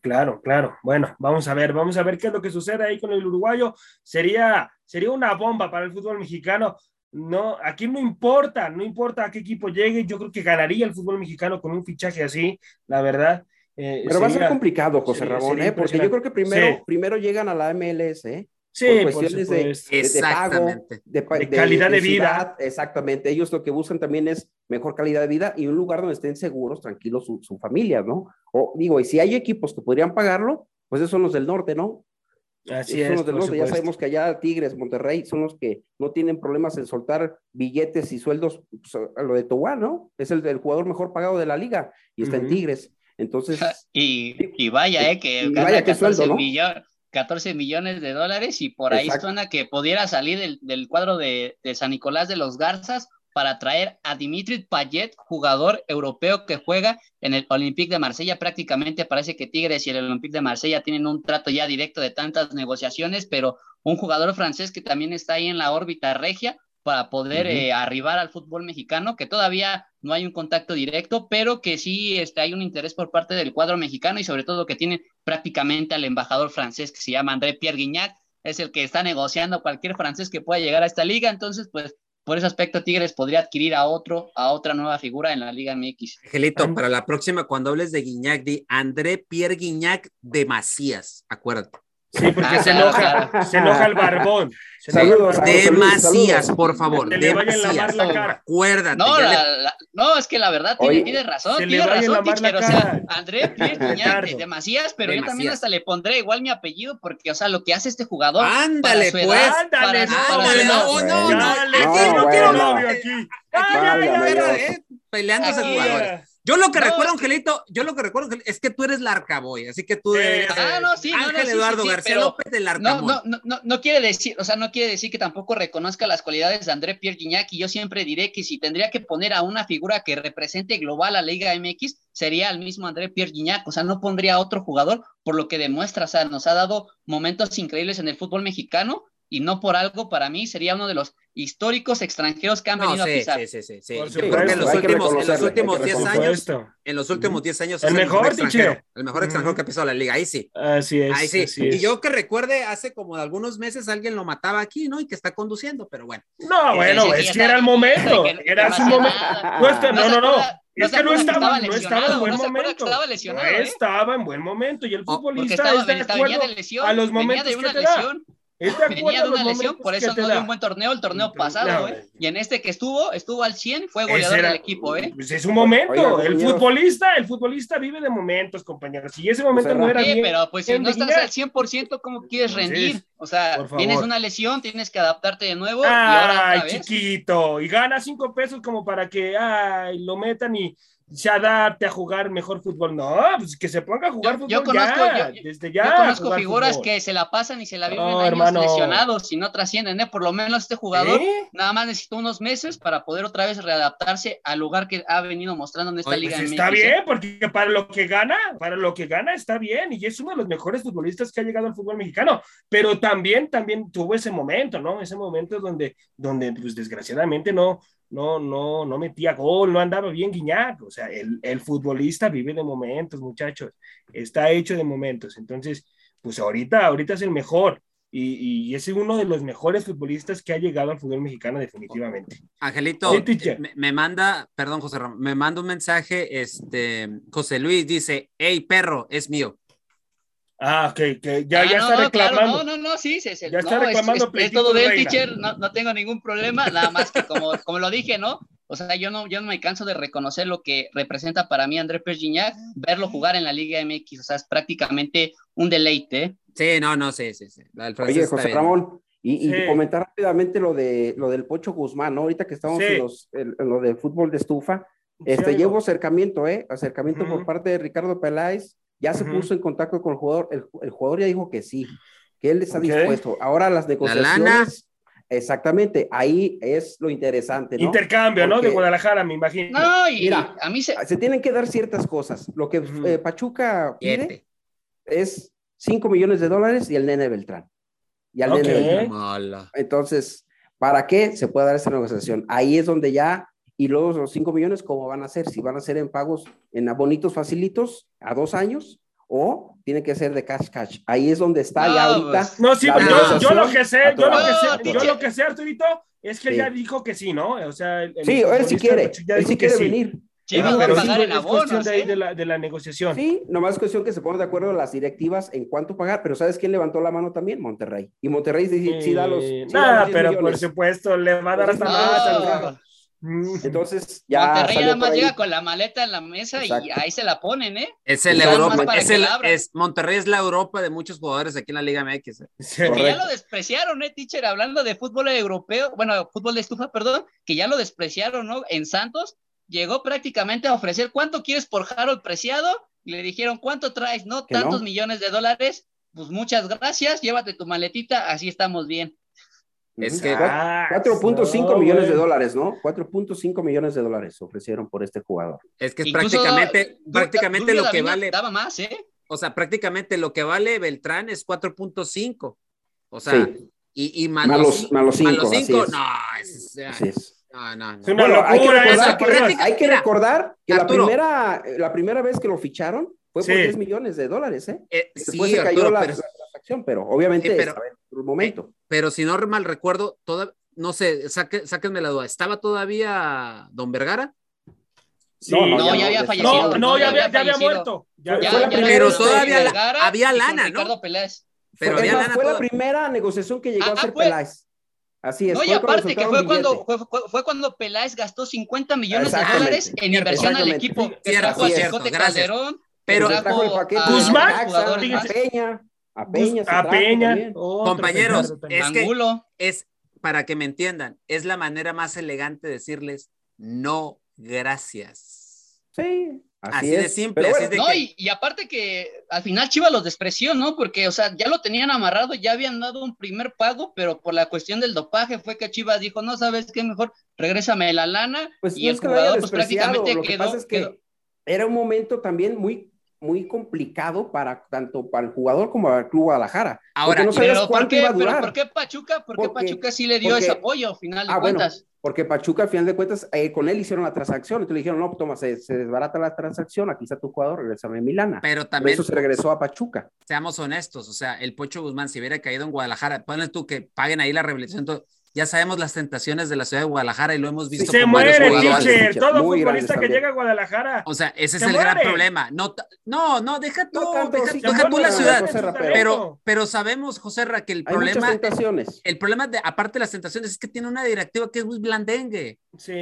Claro, claro. Bueno, vamos a ver, vamos a ver qué es lo que sucede ahí con el uruguayo. Sería, sería una bomba para el fútbol mexicano. No, aquí no importa, no importa a qué equipo llegue. Yo creo que ganaría el fútbol mexicano con un fichaje así, la verdad.
Eh, Pero va a ser complicado, José Ramón, ¿eh? porque yo creo que primero, primero llegan a la MLS, ¿eh?
Sí, por cuestiones
de, pago, de,
calidad de, vida.
Exactamente, ellos lo que buscan también es mejor calidad de vida y un lugar donde estén seguros, tranquilos su, su familia, ¿no? O digo, y si hay equipos que podrían pagarlo, pues esos son los del norte, ¿no?
Así es.
Son los del Ya sabemos que allá Tigres, Monterrey, son los que no tienen problemas en soltar billetes y sueldos pues, a lo de Tobá, ¿no? Es el, el, jugador mejor pagado de la liga y está en Tigres. Entonces.
y, y vaya, eh, que vaya que sueldo, ¿no? 14 millones de dólares y por ahí suena que pudiera salir del, cuadro de, San Nicolás de los Garzas para traer a Dimitri Payet, jugador europeo que juega en el Olympique de Marsella. Prácticamente parece que Tigres y el Olympique de Marsella tienen un trato ya directo de tantas negociaciones, pero un jugador francés que también está ahí en la órbita regia para poder eh, arribar al fútbol mexicano, que todavía no hay un contacto directo, pero que sí este, hay un interés por parte del cuadro mexicano y sobre todo que tiene prácticamente al embajador francés que se llama André Pierre Guignac, es el que está negociando cualquier francés que pueda llegar a esta liga, entonces pues por ese aspecto Tigres podría adquirir a otro, a otra nueva figura en la Liga MX.
Angelito, para la próxima cuando hables de Guignac, di André Pierre Guignac de Macías, acuérdate.
Sí, porque se, enoja, se enoja el barbón.
Demasias, por favor. Que le vayan a lavar la cara. Acuérdate.
No, no, es que la verdad tiene, razón. Tiene razón, teacher. O sea, André Pierre Demasias, pero yo también hasta le pondré igual mi apellido, porque, o sea, lo que hace este jugador.
Ándale, pues.
ándale, ándale. No, no, no. No quiero novio aquí.
Peleándose jugadores. Yo lo que recuerdo, Angelito, yo lo que recuerdo es que tú eres la Arcaboy, así que tú
eres ah, no, sí,
Ángel Eduardo García López del Arcaboy.
No, no, no, no, quiere decir, o sea, no quiere decir que tampoco reconozca las cualidades de André Pierre Guignac y yo siempre diré que si tendría que poner a una figura que represente global a la Liga MX, sería el mismo André Pierre Guignac, o sea, no pondría a otro jugador por lo que demuestra, o sea, nos ha dado momentos increíbles en el fútbol mexicano y no por algo para mí sería uno de los históricos extranjeros que han venido a pisar.
Sí, sí, sí, sí. en los últimos, en los últimos 10 años, en los últimos 10 años
el, mejor,
extranjero, el mejor extranjero que ha pisado la liga, ahí sí.
Así es.
Ahí sí. y yo que recuerde hace como algunos meses alguien lo mataba aquí, ¿no? Y que está conduciendo, pero bueno.
No, bueno, es que era el momento, era su momento. No, no, no. Es que no estaba, no estaba en buen momento.
Estaba
no estaba en buen momento y el futbolista está de acuerdo a los momentos que te da.
Venía de una lesión, por eso no dio un buen torneo el torneo
No,
pasado,
no,
¿eh? Y en este que estuvo, estuvo al 100, fue goleador
era-
del equipo, ¿eh?
Pues es un momento. El futbolista, el futbolista vive de momentos, compañeros. Si ese momento
José
no
Ra-
era
Sí,
bien,
pero pues si no estás al 100%, ¿cómo quieres rendir? O sea, tienes una lesión, tienes que adaptarte de nuevo y ahora
Ay, chiquito. Y gana cinco pesos como para que ay, lo metan y se adapte a jugar mejor fútbol. No, pues que se ponga a jugar
Yo-
fútbol
yo conozco-
ya,
yo-
desde ya.
Yo conozco figuras
fútbol.
que se la pasan y se la viven
No,
años
hermano.
lesionados y no trascienden, ¿eh? Por lo menos este jugador
¿Eh?
nada más necesitó unos meses para poder otra vez readaptarse al lugar que ha venido mostrando en esta
Oye,
liga.
Pues está bien, porque para lo que gana, para lo que gana está bien, y es uno de los mejores futbolistas que ha llegado al fútbol mexicano, pero también, también tuvo ese momento, ¿no? Ese momento donde, donde pues desgraciadamente no, no, no, no metía gol, no andaba bien Guiñac, o sea, el, el futbolista vive de momentos, muchachos, está hecho de momentos, entonces, pues ahorita, ahorita es el mejor, y, y es uno de los mejores futbolistas que ha llegado al fútbol mexicano definitivamente.
Angelito,
teacher.
me, me manda, perdón, José Ramón, me manda un mensaje, este, José Luis dice, hey, perro, es mío.
Ah, ok, que ya,
Ah,
ya
no,
está
no,
reclamando.
claro, no, no, no, sí, se, se-
Ya está
no, es-
reclamando
es, es
pleitito
todo del
reina.
teacher, no, no tengo ningún problema, nada más que como, como lo dije, ¿no? O sea, yo no, yo no me canso de reconocer lo que representa para mí André Pergignac, verlo jugar en la Liga MX, o sea, es prácticamente un deleite, ¿eh?
Sí, no, no, sí, sí, sí. Del
Oye, José. Ramón, y, y
Sí.
comentar rápidamente lo de lo del Pocho Guzmán, ¿no? Ahorita que estamos
Sí.
en, los, en- en lo de fútbol de estufa, este, llevo acercamiento, ¿eh? Acercamiento por parte de Ricardo Peláez, ya se puso en contacto con el jugador, el, el jugador ya dijo que sí, que él está dispuesto. Ahora las
lana.
negociaciones, exactamente, ahí es lo interesante, ¿no?
Intercambio, ¿no? De Guadalajara, me imagino.
No, y
Mira,
a mí se...
Se tienen que dar ciertas cosas. Lo que eh, Pachuca pide
Siete.
es 5 millones de dólares y el nene Beltrán. Y al nene Beltrán.
Mala.
Entonces, ¿para qué se puede dar esa negociación? Ahí es donde ya, y luego los 5 millones, ¿cómo van a ser? Si van a ser en pagos en bonitos facilitos a dos años o tiene que ser de cash cash. Ahí es donde está
No,
ya ahorita.
pues,
No, sí, pero yo, yo lo que sé, yo lo que sé,
No,
yo lo que sé, Arturito, es que
Sí.
ya dijo que sí, ¿no? O sea, el, el
Sí, él sí quiere,
ya
él
dijo
sí
que
quiere venir.
Ah,
va a
pero
pagar
sí,
en
es de ahí
¿eh?
de la, de la negociación.
Sí, nomás es cuestión que se pongan de acuerdo las directivas en cuánto pagar, pero ¿sabes quién levantó la mano también? Monterrey. Y Monterrey sí, sí da los.
Eh,
sí da
nada,
los 10
pero por supuesto le va a dar hasta
No,
más.
Entonces, ya.
Monterrey nada más llega con la maleta en la mesa
Exacto.
y ahí se la ponen, ¿eh?
Es el Europa, es el, Monterrey es la Europa de muchos jugadores aquí en la Liga MX. eh.
Sí.
Que ya lo despreciaron, ¿eh, teacher? Hablando de fútbol europeo, bueno, fútbol de estufa, perdón, que ya lo despreciaron, ¿no? En Santos llegó prácticamente a ofrecer, ¿cuánto quieres por Harold Preciado? Y le dijeron, ¿cuánto traes? No. tantos millones de dólares. Pues muchas gracias, llévate tu maletita, así estamos bien.
Es que-
Cuatro-
Ah,
4.5
no,
millones de dólares, ¿no? 4.5 millones de dólares ofrecieron por este jugador.
Es que es
Incluso,
prácticamente, prácticamente lo que vale,
Daba más, ¿eh?
o sea, prácticamente lo que vale Beltrán es 4.5. O sea,
Sí.
y, y más,
Más
los
los-
cinco-
más los cinco, así
cinco,
es.
no, es-
Así es.
no, no, no.
Bueno, hay que
locura
recordar, que, hay que
Mira,
recordar que la
Arturo.
primera, la primera vez que lo ficharon fue por
Sí.
10 millones de dólares, ¿eh?
Eh,
Después
sí,
se cayó
Arturo,
la,
pero,
pero obviamente
Sí, pero-
en momento.
pero si no mal recuerdo, toda, no sé, saque, sáquenme la duda, ¿estaba todavía Don Vergara?
Sí.
No, no,
No,
ya
había fallecido.
No, no, ya había, ya había muerto. Ya,
Pero todavía la-
Vergara
había lana, ¿no?
Ricardo Peláez.
Pero había lana
fue la primera negociación que llegó
Ah,
a hacer
fue-
Peláez. Así es.
No, y aparte que fue cuando, fue, fue- fue cuando Peláez gastó 50 millones de dólares en inversión al equipo. Que
Cierto,
trajo a
cierto,
Chicote
gracias.
Calderón,
Pero-
trajo
a-
Guzmán,
a
Peña, a Peña, se
a
trajo
Peña.
también.
otro
Compañeros, es que-
Angulo.
Es, para que me entiendan, es la manera más elegante de decirles no, gracias.
Sí, así,
Así de simple, así de
No,
que-
y, y aparte que al final Chivas los despreció, ¿no? Porque, o sea, ya lo tenían amarrado, ya habían dado un primer pago, pero por la cuestión del dopaje fue que Chivas dijo, no, ¿sabes qué? Mejor regrésame la lana.
Pues
y
no
el
es que
jugador, pues prácticamente
lo que
quedó,
pasa es que
quedó-
era un momento también muy, muy complicado para tanto para el jugador como para el Club Guadalajara.
Ahora,
no sabías
Pero ¿por qué,
iba a
pero
durar.
¿por qué Pachuca? ¿Por qué
Porque-
Pachuca sí le dio
porque-
ese apoyo, al final de
Ah, bueno,
cuentas?
porque Pachuca, al final de cuentas, eh, con él hicieron la transacción. Entonces le dijeron, no, toma, se, se desbarata la transacción, aquí está tu jugador, regresame a Milana.
pero
Por
también
eso se regresó a Pachuca.
seamos honestos, o sea, el Pocho Guzmán, si hubiera caído en Guadalajara, ponle tú que paguen ahí la rehabilitación, todo, ya sabemos las tentaciones de la ciudad de Guadalajara y lo hemos visto.
Se
con
muere,
varios jugadores.
teacher. Todo
Muy
futbolista que llega a Guadalajara.
O sea, ese es
Se
el gran problema. No, no, no, deja tú,
No tanto,
deja,
sí,
deja
se
tú la ciudad. Pero, pero sabemos, José Ra, que el
Hay
problema, el problema de, aparte de las tentaciones, es que tiene una directiva que es muy blandengue.
Sí,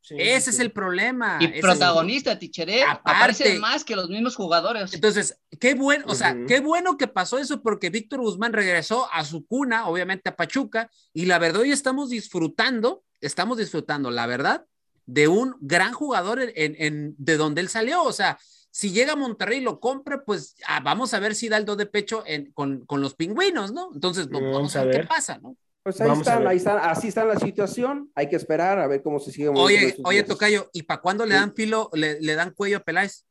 sí.
Ese
sí.
es el problema.
Y
Ese es-
protagonista, Tichere,
Aparte.
aparece más que los mismos jugadores.
Entonces, qué bueno, o sea, qué bueno que pasó eso porque Víctor Guzmán regresó a su cuna, obviamente a Pachuca, y la verdad hoy estamos disfrutando, estamos disfrutando, la verdad, de un gran jugador en, en- en- de donde él salió. O sea, si llega a Monterrey y lo compra, pues ah, vamos a ver si da el do de pecho en- con, con los pingüinos, ¿no? Entonces, pues,
Vamos
vamos
a
a ver qué pasa, ¿no?
Pues ahí
Vamos
están, ahí están, así está la situación. Hay que esperar a ver cómo se sigue.
Oye, oye. Tocayo, ¿y para cuándo le dan filo, le, le dan cuello a Peláez?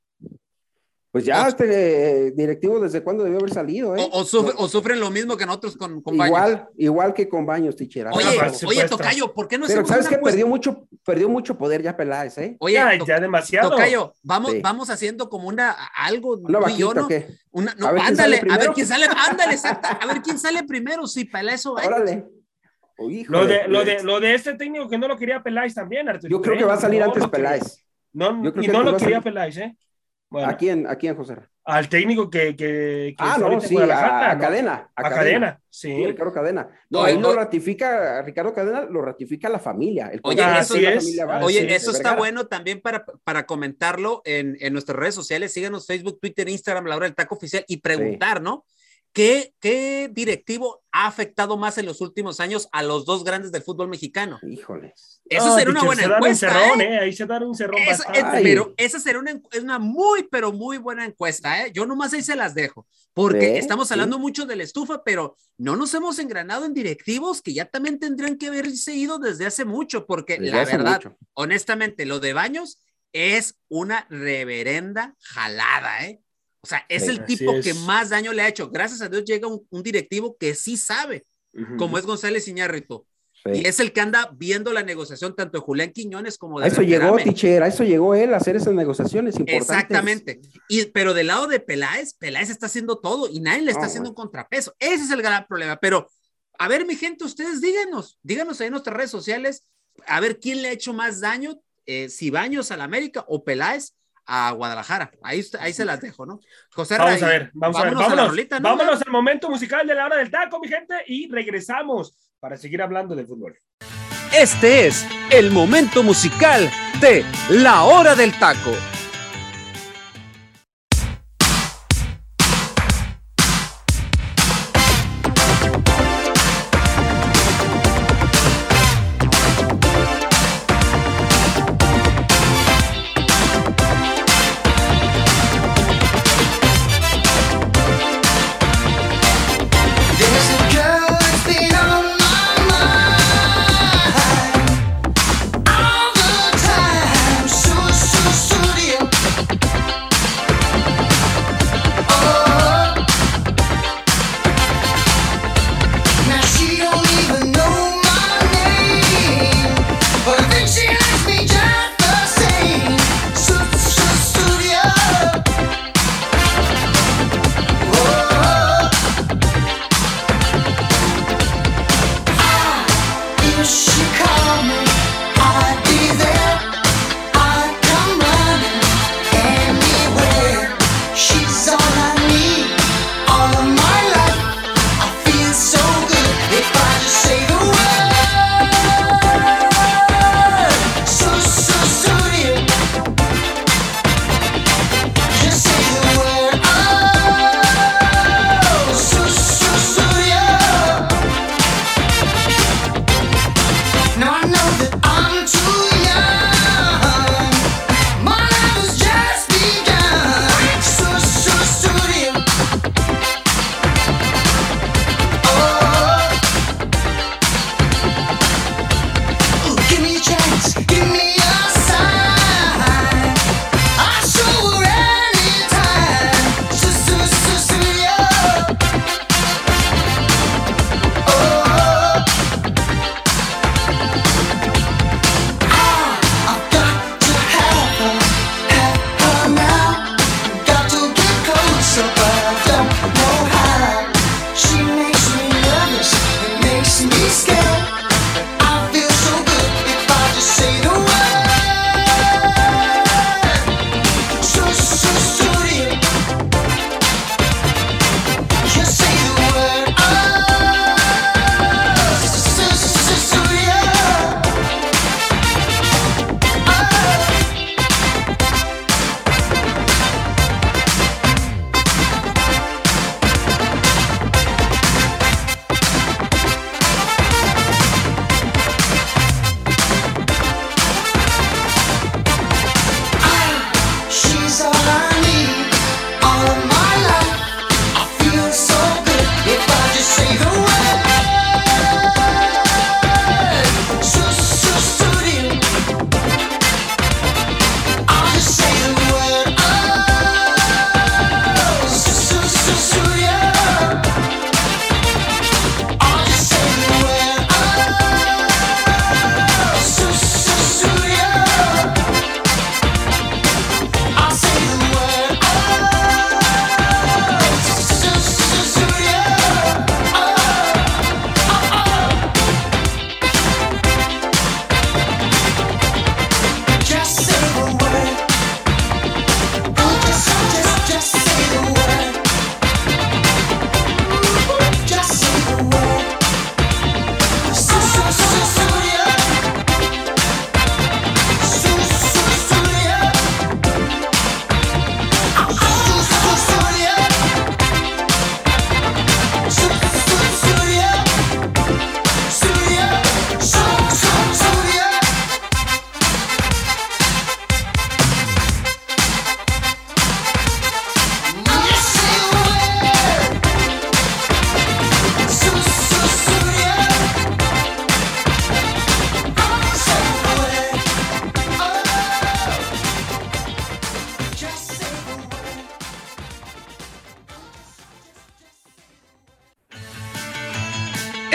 Pues ya este eh, directivo desde cuándo debió haber salido, ¿eh?
O, o sufre-
No,
o sufren lo mismo que nosotros con, con Baños?
igual, igual que con Baños, Tichera.
Oye,
por
oye,
supuesto.
Tocayo, ¿por qué no
Pero
hacemos
sabes que perdió mucho, perdió mucho poder ya Peláez, ¿eh?
Oye,
ya,
To-
ya demasiado.
Tocayo, vamos,
Sí.
vamos haciendo como una algo
Una
yo, ¿no?
¿o qué?
Una, no,
A ver quién
ándale, a ver quién sale, ándale, exacta, a ver quién sale primero, sí, para eso va.
Órale. Oh,
Lo de, lo, de, lo de este técnico que no lo quería Peláez también, Arturo.
Yo creo que va a salir
No
antes. Peláez.
No,
Yo creo
y
que
no lo quería. Peláez, ¿eh? Bueno,
¿A quién, a quién, José?
al técnico que. que, que
Ah, no, sí, a, a
¿no?
Cadena.
A cadena, sí.
Sí, Ricardo Cadena. No,
No,
ahí
no.
lo ratifica, Ricardo Cadena lo ratifica la familia. El
Oye, eso
la
es,
familia
Oye,
sí,
eso está
Vergara.
bueno también para, para comentarlo en, en nuestras redes sociales. Síganos Facebook, Twitter, Instagram, La Hora del Taco Oficial y preguntar, ¿no? ¿Qué, ¿Qué directivo ha afectado más en los últimos años a los dos grandes del fútbol mexicano?
Híjole.
Eso
No,
sería una buena
se dan un
encuesta.
cerrón,
¿eh?
¿eh? Ahí se dan un cerrón
es-
Ay.
pero esa será una, es una muy, pero muy buena encuesta, ¿eh? Yo nomás ahí se las dejo, porque
Sí,
estamos
sí.
hablando mucho de la estufa, pero no nos hemos engranado en directivos que ya también tendrían que haberse ido desde hace mucho, porque
Desde
la verdad,
mucho.
honestamente, lo de Baños es una reverenda jalada, ¿eh? O sea, es
Sí,
el tipo
es.
que más daño le ha hecho. Gracias a Dios llega un, un directivo que sí sabe, como es González Iñárritu.
Sí.
Y es el que anda viendo la negociación tanto de Julián Quiñones como de
A eso llegó. Tichera, a eso llegó él a hacer esas negociaciones importantes.
Exactamente. Y, pero del lado de Peláez, Peláez está haciendo todo y nadie le está haciendo un contrapeso. Ese es el gran problema. Pero, a ver, mi gente, ustedes díganos, díganos ahí en nuestras redes sociales, a ver quién le ha hecho más daño, eh, si Baños al América o Peláez a Guadalajara. Ahí, ahí se las dejo, ¿no? José
Vamos
Ray,
a ver, vamos a ver.
vámonos
Vámonos,
la rolita, ¿no?
vámonos al momento musical de la hora del taco, mi gente, y regresamos para seguir hablando de fútbol.
Este es el momento musical de La Hora del Taco.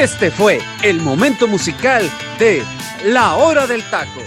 Este fue el momento musical de La Hora del Taco.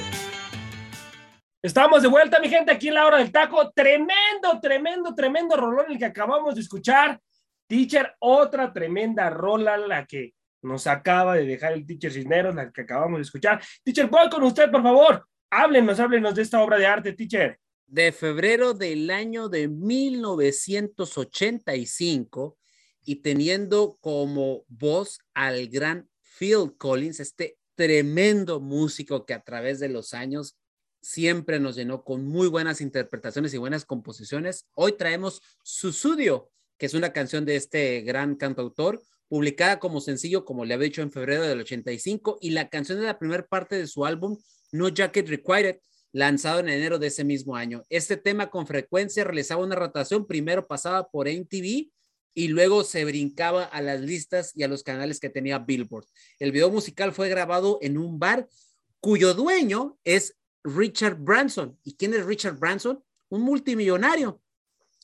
Estamos de vuelta, mi gente, aquí en la hora del taco. Tremendo, tremendo, tremendo rolón el que acabamos de escuchar. Teacher, otra tremenda rola la que nos acaba de dejar el Teacher Cisneros, la que acabamos de escuchar. Teacher, voy con usted, por favor. Háblenos, háblenos de esta obra de arte, Teacher.
de febrero del año de 1985 y teniendo como voz al gran Phil Collins, este tremendo músico que a través de los años siempre nos llenó con muy buenas interpretaciones y buenas composiciones. Hoy traemos Susudio, que es una canción de este gran cantautor, publicada como sencillo, como le había dicho en febrero del 85, y la canción es la primera parte de su álbum No Jacket Required, lanzado en enero de ese mismo año. Este tema con frecuencia realizaba una rotación, primero pasaba por MTV y luego se brincaba a las listas y a los canales que tenía Billboard. El video musical fue grabado en un bar cuyo dueño es Richard Branson. ¿Y quién es Richard Branson? Un multimillonario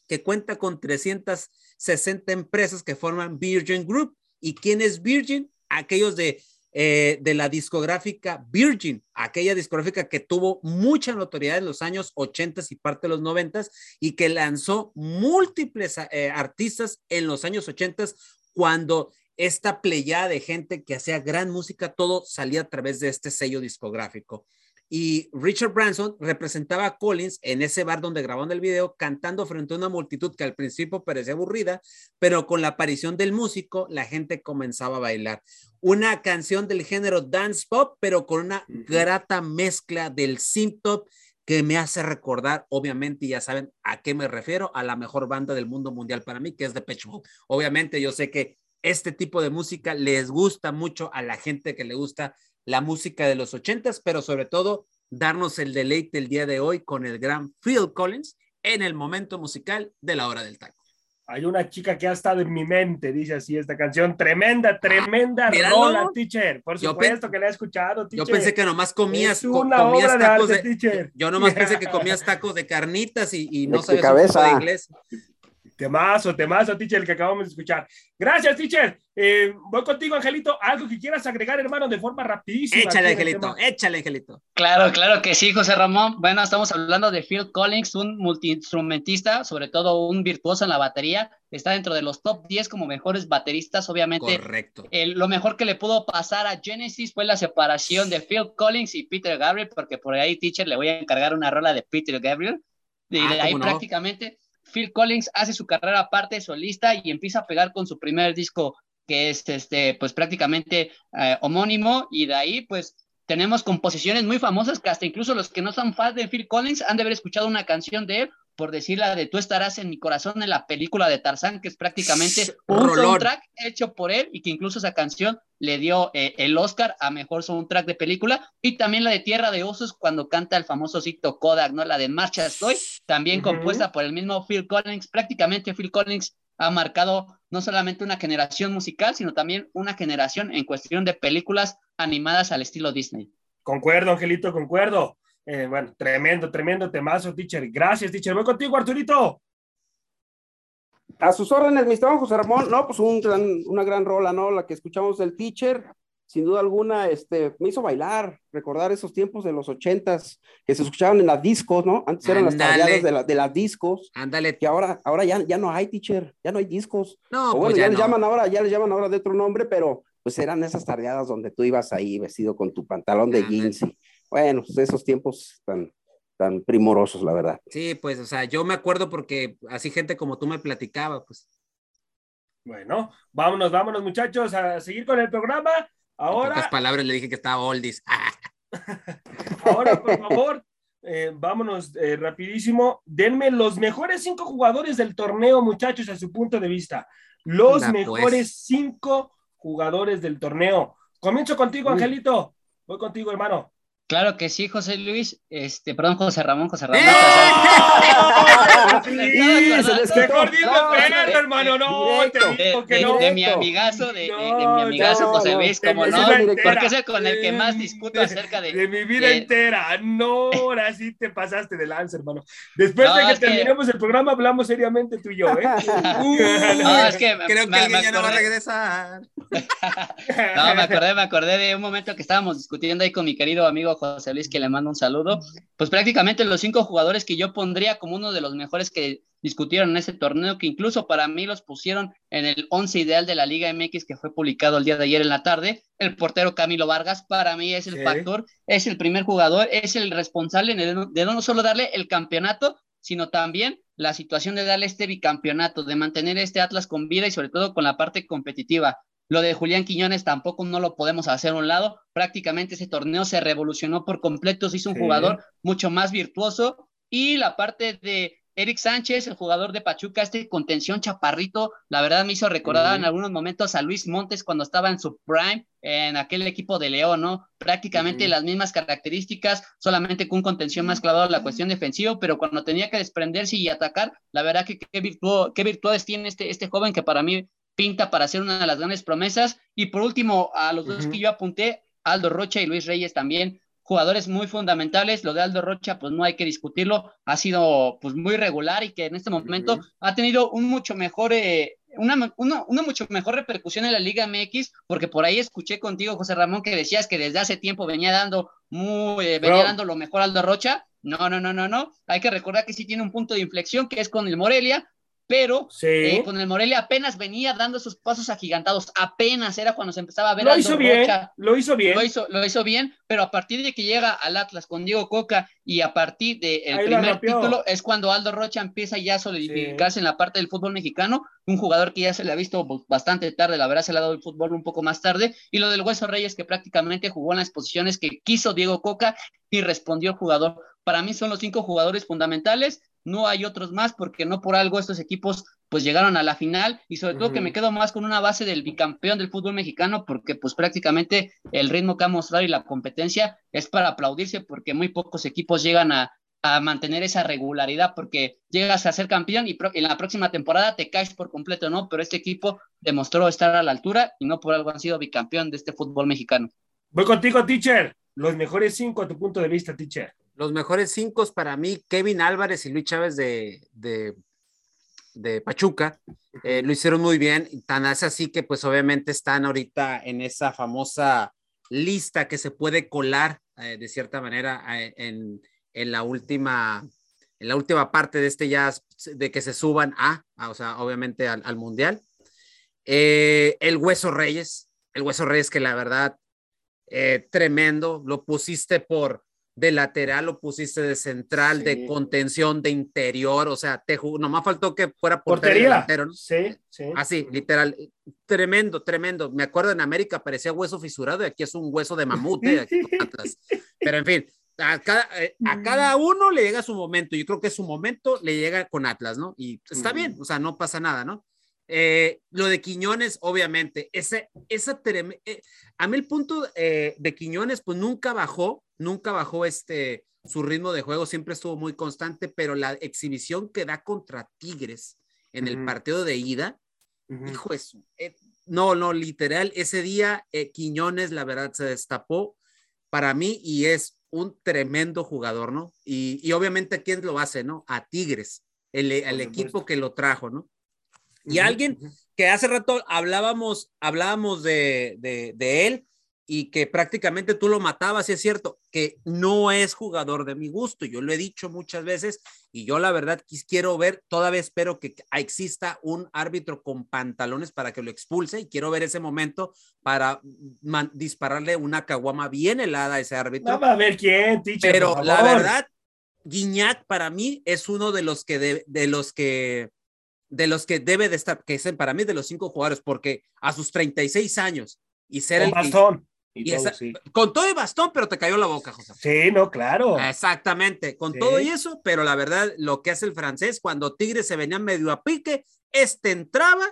que cuenta con 360 empresas que forman Virgin Group. ¿Y quién es Virgin? Aquellos de, eh, de la discográfica Virgin, aquella discográfica que tuvo mucha notoriedad en los años 80 y parte de los 90 y que lanzó múltiples eh, artistas en los años 80 cuando esta pleyada de gente que hacía gran música, todo salía a través de este sello discográfico y Richard Branson representaba a Collins en ese bar donde grabaron el video cantando frente a una multitud que al principio parecía aburrida, pero con la aparición del músico la gente comenzaba a bailar. Una canción del género dance pop, pero con una grata mezcla del synth pop que me hace recordar, obviamente, y ya saben a qué me refiero, a la mejor banda del mundo mundial para mí, que es Depeche Mode. Obviamente, yo sé que este tipo de música les gusta mucho a la gente que le gusta la música de los ochentas, pero sobre todo darnos el deleite el día de hoy con el gran Phil Collins en el momento musical de la hora del taco.
Hay una chica que ha estado en mi mente, dice así esta canción. Tremenda, tremenda
míralo.
rola, teacher. Por
Yo
supuesto que la he escuchado, teacher.
Yo pensé que nomás comías,
Es
co-
una
comías
obra de
tacos
arte,
de,
teacher.
yo nomás pensé que comías tacos de carnitas y, y no
De
sabías un poco
cabeza.
de inglés.
Temazo, temazo, teacher, el que acabamos de escuchar. Gracias, teacher. Eh, voy contigo, Angelito. Algo que quieras agregar, hermano, de forma rapidísima.
Échale, Angelito, échale, Angelito.
Claro, claro que sí, José Ramón. Bueno, estamos hablando de Phil Collins, un multiinstrumentista, sobre todo un virtuoso en la batería. Está dentro de los top 10 como mejores bateristas. Obviamente,
Correcto.
el- lo mejor que le pudo pasar a Genesis fue la separación de Phil Collins y Peter Gabriel, porque por ahí, teacher, le voy a encargar una rola de Peter Gabriel. Y
Ah,
de ahí
¿cómo no?
prácticamente Phil Collins hace su carrera aparte solista y empieza a pegar con su primer disco que es este pues prácticamente eh, homónimo y de ahí pues tenemos composiciones muy famosas que hasta incluso los que no son fans de Phil Collins han de haber escuchado una canción de él por decir la de Tú estarás en mi corazón en la película de Tarzán que es prácticamente un
Rolón.
soundtrack hecho por él y que incluso esa canción le dio eh, el Oscar a mejor soundtrack de película y también la de Tierra de Osos cuando canta el famoso cito Kodak, ¿no? La de Marcha Estoy, también compuesta por el mismo Phil Collins. Prácticamente Phil Collins ha marcado no solamente una generación musical, sino también una generación en cuestión de películas animadas al estilo Disney.
Concuerdo, Angelito, concuerdo. Eh, bueno, tremendo, tremendo temazo, teacher. Gracias, teacher. Voy contigo, Arturito.
A sus órdenes, mi estimado José Ramón. No, pues un gran, una gran rola, ¿no? La que escuchamos del teacher, sin duda alguna, este, me hizo bailar, recordar esos tiempos de los ochentas que se escuchaban en las discos, ¿no? Antes eran las tardeadas de, la- de las discos,
Ándale.
que ahora, ahora ya, ya no hay teacher, ya no hay discos.
No,
o
pues
bueno, ya,
ya
les llaman ahora, ya les llaman ahora de otro nombre, pero pues eran esas tardeadas donde tú ibas ahí vestido con tu pantalón de jeans y bueno, pues esos tiempos tan, tan primorosos, la verdad.
Sí, pues, o sea, yo me acuerdo porque así gente como tú me platicaba, pues.
Bueno, vámonos, vámonos, muchachos, a seguir con el programa.
En pocas
Ahora,
palabras le dije que estaba oldies. Ah,
ahora, por favor, eh, vámonos eh, rapidísimo. Denme los mejores cinco jugadores del torneo, muchachos, a su punto de vista. Los
Anda, pues.
mejores cinco jugadores del torneo. Comienzo contigo. Angelito. Voy contigo, hermano.
Claro que sí, José Luis. Este, perdón, José Ramón, José Ramón.
¡Eh!
Sí, se les
No,
hermano, no,
directo.
te
De,
digo que
de-
no.
de mi amigazo, de, de- de mi
No,
amigazo
no,
José
no,
Luis, como no, porque es el con el que más discuto
De-
acerca de,
de mi vida
de-
entera. No, ahora sí te pasaste de lanza, hermano. Después
No,
de que
es que-
terminemos el programa, hablamos seriamente tú y yo, ¿eh?
No, es que
Creo que
me-
alguien
me
ya no va a regresar.
No, me acordé, me acordé de un momento que estábamos discutiendo ahí con mi querido amigo José Luis, que le mando un saludo. Pues prácticamente los cinco jugadores que yo pondría como uno de los mejores que discutieron en ese torneo, que incluso para mí los pusieron en el once ideal de la Liga MX que fue publicado el día de ayer en la tarde. El portero Camilo Vargas, para mí es el
Sí.
factor, es el primer jugador, es el responsable de no solo darle el campeonato, sino también la situación de darle este bicampeonato, de mantener este Atlas con vida y sobre todo con la parte competitiva. Lo de Julián Quiñones tampoco no lo podemos hacer a un lado. Prácticamente ese torneo se revolucionó por completo, se hizo un
Sí.
jugador mucho más virtuoso. Y la parte de Eric Sánchez, el jugador de Pachuca, este contención chaparrito, la verdad me hizo recordar en algunos momentos a Luis Montes cuando estaba en su prime en aquel equipo de León, ¿no? Prácticamente las mismas características, solamente con un contención más clavado en la cuestión defensiva, pero cuando tenía que desprenderse y atacar, la verdad que qué, virtu- qué virtudes tiene este, este joven que para mí pinta para ser una de las grandes promesas. Y por último, a los dos que yo apunté, Aldo Rocha y Luis Reyes también, jugadores muy fundamentales. Lo de Aldo Rocha, pues no hay que discutirlo, ha sido pues muy regular y que en este momento
Ujú.
ha tenido un mucho mejor, eh, una, una, una mucho mejor repercusión en la Liga MX, porque por ahí escuché contigo, José Ramón, que decías que desde hace tiempo venía dando muy, eh, venía
Bro.
dando lo mejor Aldo Rocha. No, no, no, no, no. Hay que recordar que sí tiene un punto de inflexión que es con el Morelia, pero
Sí.
eh, con el Morelia apenas venía dando sus pasos agigantados, apenas era cuando se empezaba a ver
Lo hizo
Aldo
bien,
Rocha.
lo hizo bien.
Lo hizo, lo hizo bien, pero a partir de que llega al Atlas con Diego Coca y a partir del primer título es cuando Aldo Rocha empieza ya a solidificarse en la parte del fútbol mexicano, un jugador que ya se le ha visto bastante tarde, la verdad se le ha dado el fútbol un poco más tarde, y lo del Hueso Reyes que prácticamente jugó en las posiciones que quiso Diego Coca y respondió el jugador. Para mí son los cinco jugadores fundamentales, no hay otros más porque no por algo estos equipos pues llegaron a la final y sobre todo que me quedo más con una base del bicampeón del fútbol mexicano porque pues prácticamente el ritmo que ha mostrado y la competencia es para aplaudirse porque muy pocos equipos llegan a, a mantener esa regularidad porque llegas a ser campeón y en la próxima temporada te caes por completo, ¿no? Pero este equipo demostró estar a la altura y no por algo han sido bicampeón de este fútbol mexicano.
Voy contigo, teacher. Los mejores cinco a tu punto de vista, teacher.
Los mejores cinco para mí, Kevin Álvarez y Luis Chávez de, de, de Pachuca, eh, lo hicieron muy bien. Tan es así que pues obviamente están ahorita en esa famosa lista que se puede colar eh, de cierta manera en, en la última en la última parte de este ya de que se suban a, a, o sea, obviamente al, al mundial. Eh, el Hueso Reyes, el Hueso Reyes que la verdad eh, tremendo, lo pusiste por de lateral, lo pusiste de central,
Sí.
de contención, de interior, o sea, te jugó, nomás faltó que fuera
Portería.
delantero, ¿no?
Sí, sí.
Así, literal, tremendo, tremendo. Me acuerdo en América parecía hueso fisurado y aquí es un hueso de mamut, ¿eh? Pero en fin, a cada, eh, a cada uno le llega su momento. Yo creo que su momento le llega con Atlas, ¿no? Y está
Ujú.
bien, o sea, no pasa nada, ¿no? Eh, lo de Quiñones, obviamente, ese, esa eh, a mí el punto eh, de Quiñones, pues nunca bajó, nunca bajó este, su ritmo de juego, siempre estuvo muy constante, pero la exhibición que da contra Tigres en el partido de ida,
Ujú.
Hijo de su- eh, no, no, literal, ese día eh, Quiñones, la verdad, se destapó para mí y es un tremendo jugador, ¿no? Y, y obviamente, ¿quién lo hace, no? A Tigres, el, el
Por
equipo que lo trajo, ¿no? Y alguien que hace rato hablábamos, hablábamos de, de, de él y que prácticamente tú lo matabas, es cierto, que no es jugador de mi gusto, yo lo he dicho muchas veces y yo la verdad quis- quiero ver, todavía espero que exista un árbitro con pantalones para que lo expulse y quiero ver ese momento para dispararle una caguama bien helada a ese árbitro.
Vamos a ver quién, teacher.
Pero la verdad, Guiñac para mí es uno de los que de, de los que de los que debe de estar, que es para mí de los cinco jugadores, porque a sus 36 años y ser el
bastón. Y,
y
todo,
esa-
sí.
con todo y bastón, pero te cayó la boca, José.
Sí, no, claro.
Exactamente, con
Sí.
todo y eso, pero la verdad, lo que hace el francés, cuando Tigres se venía medio a pique, este entraba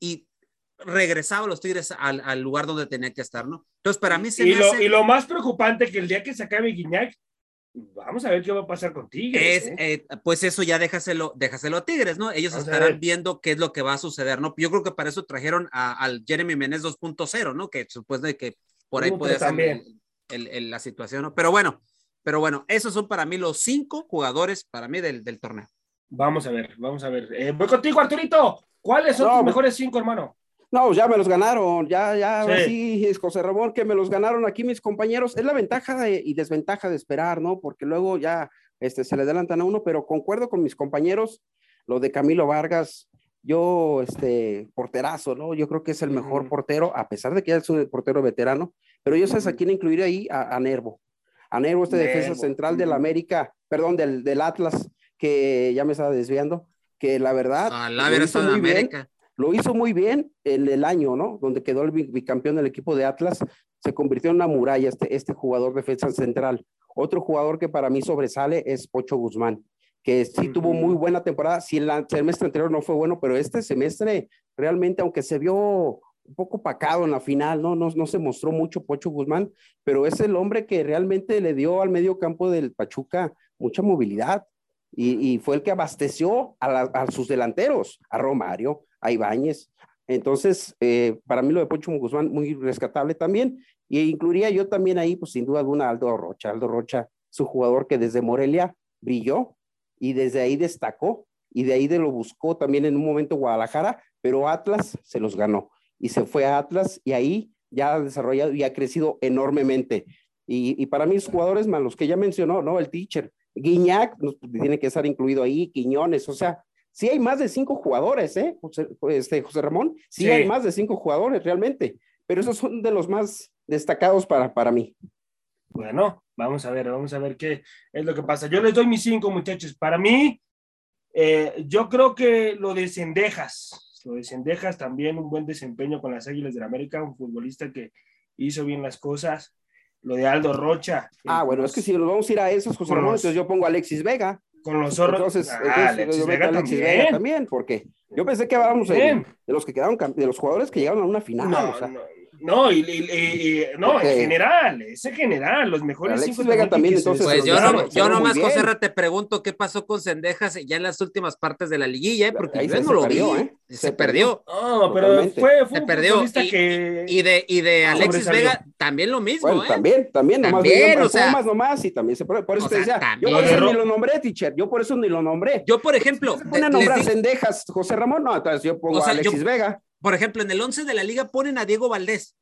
y regresaba los Tigres al, al lugar donde tenía que estar, ¿no? Entonces, para mí se
Y
me
lo,
hace-
y lo más preocupante que el día que se acabe Guiñac, vamos a ver qué va a pasar con Tigres.
es,
¿eh?
eh, pues eso ya déjaselo, déjaselo a Tigres, ¿no? Ellos
Vamos
estarán
ver.
viendo qué es lo que va a suceder, ¿no? Yo creo que para eso trajeron a- al Jeremy Menez 2.0, ¿no? Que supuesto que por ahí puede ser
también.
el- el- la situación, ¿no? Pero bueno, pero bueno, esos son para mí los cinco jugadores para mí del, del torneo.
Vamos a ver, vamos a ver. Eh, voy contigo, Arturito. ¿Cuáles son
No,
tus mejores cinco, hermano?
No, ya me los ganaron, ya, ya,
Sí.
sí, es José Ramón, que me los ganaron aquí mis compañeros. Es la ventaja de- y desventaja de esperar, ¿no? Porque luego ya este, se le adelantan a uno, pero concuerdo con mis compañeros, lo de Camilo Vargas, yo, este, porterazo, ¿no? Yo creo que es el mejor portero, a pesar de que ya es un portero veterano, pero yo sabes a quién incluir ahí, a, a Nervo. A Nervo, este defensa central del. América, perdón, del, del Atlas, que ya me estaba desviando, que la verdad...
A
lo
la
hizo muy bien
América.
lo hizo muy bien en el año, ¿no? Donde quedó el bi- bicampeón del equipo de Atlas, se convirtió en una muralla este, este jugador defensa central. Otro jugador que para mí sobresale es Pocho Guzmán, que sí tuvo muy buena temporada. Si el an- semestre anterior no fue bueno, pero este semestre realmente, aunque se vio un poco pacado en la final, ¿no? No, no se mostró mucho Pocho Guzmán, pero es el hombre que realmente le dio al medio campo del Pachuca mucha movilidad y, y fue el que abasteció a, la- a sus delanteros, a Romario, a Ibáñez. Entonces, eh, para mí lo de Pocho Guzmán muy rescatable también. Y incluiría yo también ahí, pues sin duda alguna, Aldo Rocha. Aldo Rocha es un jugador que desde Morelia brilló y desde ahí destacó y de ahí de lo buscó también en un momento Guadalajara, pero Atlas se los ganó y se fue a Atlas y ahí ya ha desarrollado y ha crecido enormemente. Y, y para mí, los jugadores más los que ya mencionó, ¿no? El teacher, Guiñac, pues, tiene que estar incluido ahí, Quiñones, o sea, sí hay más de cinco jugadores, ¿eh? José, este, José Ramón, sí,
Sí.
hay más de cinco jugadores realmente, pero esos son de los más destacados para, para mí.
Bueno, vamos a ver, vamos a ver qué es lo que pasa. Yo les doy mis cinco, muchachos. Para mí, eh, yo creo que lo de Cendejas, lo de Cendejas también un buen desempeño con las Águilas del América, un futbolista que hizo bien las cosas. Lo de Aldo Rocha.
Ah, bueno, es que si nos vamos a ir a esos, José Ramón, entonces yo pongo a Alexis Vega.
Con los zorros.
Entonces,
Ah,
entonces
Alexis
yo
Vega
a Alexis
también.
Vega también, porque yo pensé que hablábamos de, de los que quedaron, de los jugadores que llegaron a una final.
No,
o sea,
no, no, y, y- y- y- no, en general, es en general, los mejores
Alexis
cinco
Vega también,
que se
entonces,
Pues yo,
los
no, yo
muy
nomás,
bien.
José Ra, te pregunto qué pasó con Cendejas ya en las últimas partes de la liguilla, ¿eh? porque
Ahí
yo
se-
no
se
lo
perdió,
vi.
¿eh?
Se,
Se
perdió.
No, pero
Totalmente.
fue, fue
Se
un
perdió.
que...
Y de, y de Alexis
Sobresalió.
Vega también lo mismo,
Bueno,
¿eh?
también, también, nomás
También, o sea-
Pumas nomás y también se por por eso
O
te
sea,
decía, yo por eso ni lo nombré, teacher, yo por eso ni lo nombré.
Yo, por ejemplo,
se pone a nombrar Cendejas, José Ramón, no, entonces yo pongo a Alexis
yo-
Vega.
Por ejemplo, en el 11 de la liga ponen a Diego Valdés.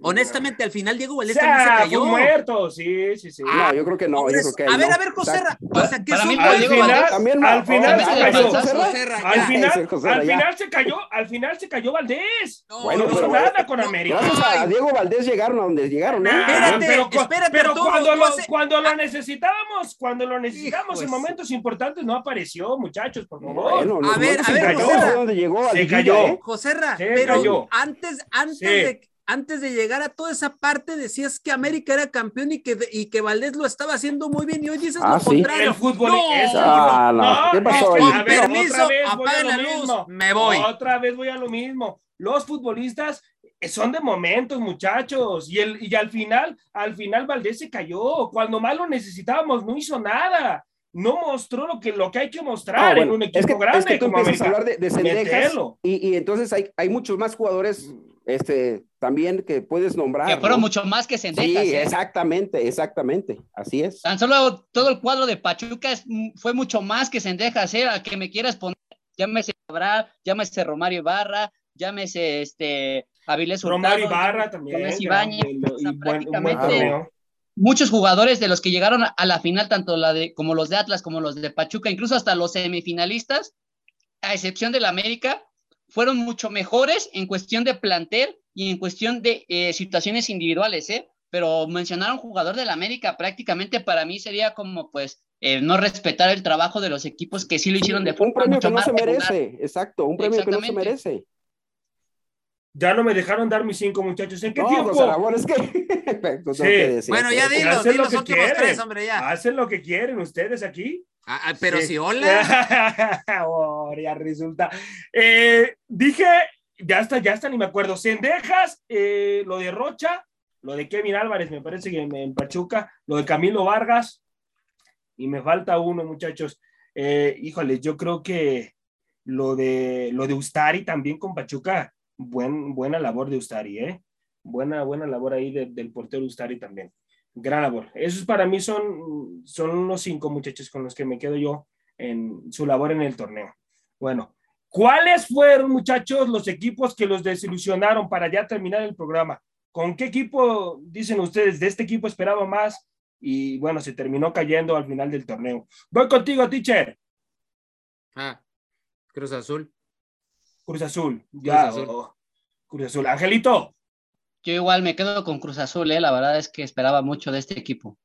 Honestamente, al final Diego Valdés también se cayó.
fue muerto, sí, sí, sí.
Ah,
no, yo creo que no, yo creo que
a ver,
no.
a ver, José Ra,
Exacto.
o sea, ¿qué
Para
es
mí
un
no,
al
Diego
final,
Valdés
también no,
al final
oh,
se
ah,
cayó. Al final, al se cayó, al final se cayó Valdés.
No,
Bueno,
no hizo
pero-
nada con América.
Gracias a
Ay.
Diego Valdés llegaron a donde llegaron, ¿eh?
Ah,
Espérate,
pero,
espérate,
pero
Arturo,
cuando, lo,
hace-
cuando lo necesitábamos, cuando lo necesitamos en momentos importantes, no apareció, muchachos, por favor.
Bueno,
A ver, a ver,
en que
José
llegó,
Ra.
donde llegó a
Se cayó.
¿eh?
José Ra,
Se
pero antes, de, antes de llegar a toda esa parte decías que América era campeón y que, y que Valdés lo estaba haciendo muy bien y hoy dices
Ah,
lo
sí.
contrario.
El fútbol
No,
es
Ah, no. ¿Qué pasó
es
ahí?
que, a
Con
ver,
permiso,
otra vez voy a
apaguen
lo
la luz,
mismo.
me voy.
Otra vez voy a lo mismo. Los futbolistas eh, son de momentos, muchachos, y, el, y al final, al final Valdés se cayó. Cuando más lo necesitábamos, no hizo nada. No mostró lo que, lo que hay que mostrar
Ah, bueno,
en un equipo
es que,
grande
es que tú
como
empiezas a hablar de, de y, y entonces hay, hay muchos más jugadores este, también que puedes nombrar.
Que fueron
¿no?
mucho más que
Sí,
Cendejas. ¿eh?
exactamente, exactamente, así es.
Tan solo todo el cuadro de Pachuca es- fue mucho más que Cendejas, ¿eh? A que me quieras poner, llámese Cabral, llámese Romario Ibarra, llámese este Avilés Hurtado,
Romario Ibarra también.
Gómez o sea,
buen
prácticamente- muchos jugadores de los que llegaron a la final, tanto la de, como los de Atlas, como los de Pachuca, incluso hasta los semifinalistas, a excepción del América, fueron mucho mejores en cuestión de plantel y en cuestión de eh, situaciones individuales, ¿eh? Pero mencionar a un jugador del América prácticamente para mí sería como, pues, eh, no respetar el trabajo de los equipos que sí lo hicieron de
un
forma
premio
mucho
que no
más
se
regular.
merece, exacto, un premio que no se merece.
Ya no me dejaron dar mis cinco, muchachos. ¿En qué
No,
tiempo?
José Ramón, es que
Sí.
decir.
Bueno, ya dilo,
hacen
di
lo
los
que
últimos
quieren.
tres, hombre, ya.
Hacen lo que quieren ustedes aquí.
Ah, ah, pero
Sí.
si hola.
Oh, ya resulta. Eh, dije ya está, ya está, ni me acuerdo. Cendejas, eh, lo de Rocha, lo de Kevin Álvarez, me parece que en Pachuca, lo de Camilo Vargas, y me falta uno, muchachos. Eh, híjole, yo creo que lo de, lo de Ustari también con Pachuca, buen, buena labor de Ustari, ¿eh? Buena, buena labor ahí de- del portero Ustari también. Gran labor. Esos para mí son, son unos cinco muchachos con los que me quedo yo en su labor en el torneo. Bueno, ¿cuáles fueron, muchachos, los equipos que los desilusionaron para ya terminar el programa? ¿Con qué equipo, dicen ustedes, de este equipo esperaba más? Y bueno, se terminó cayendo al final del torneo. Voy contigo, teacher.
Ah, Cruz Azul.
Cruz Azul. Ya,
Azul.
oh, Cruz Azul. Angelito.
Yo igual me quedo con Cruz Azul, ¿eh? la verdad es que esperaba mucho de este equipo.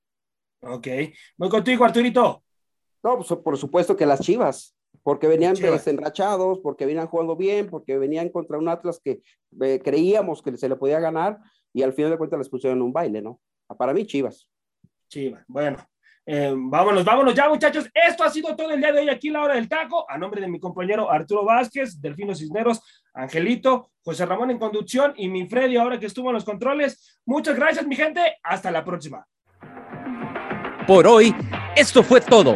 Ok. Voy contigo, Arturito.
No, pues por supuesto que las Chivas, porque venían
Chivas.
desenrachados, porque venían jugando bien, porque venían contra un Atlas que eh, creíamos que se le podía ganar y al final de cuentas les pusieron un baile, ¿no? Para mí, Chivas.
Chiva. Bueno, eh, vámonos, vámonos ya, muchachos. Esto ha sido todo el día de hoy aquí en la hora del taco. A nombre de mi compañero Arturo Vázquez, Delfino Cisneros, Angelito, José Ramón en conducción y mi Freddy ahora que estuvo en los controles. Muchas gracias, mi gente. Hasta la próxima.
Por hoy, esto fue todo.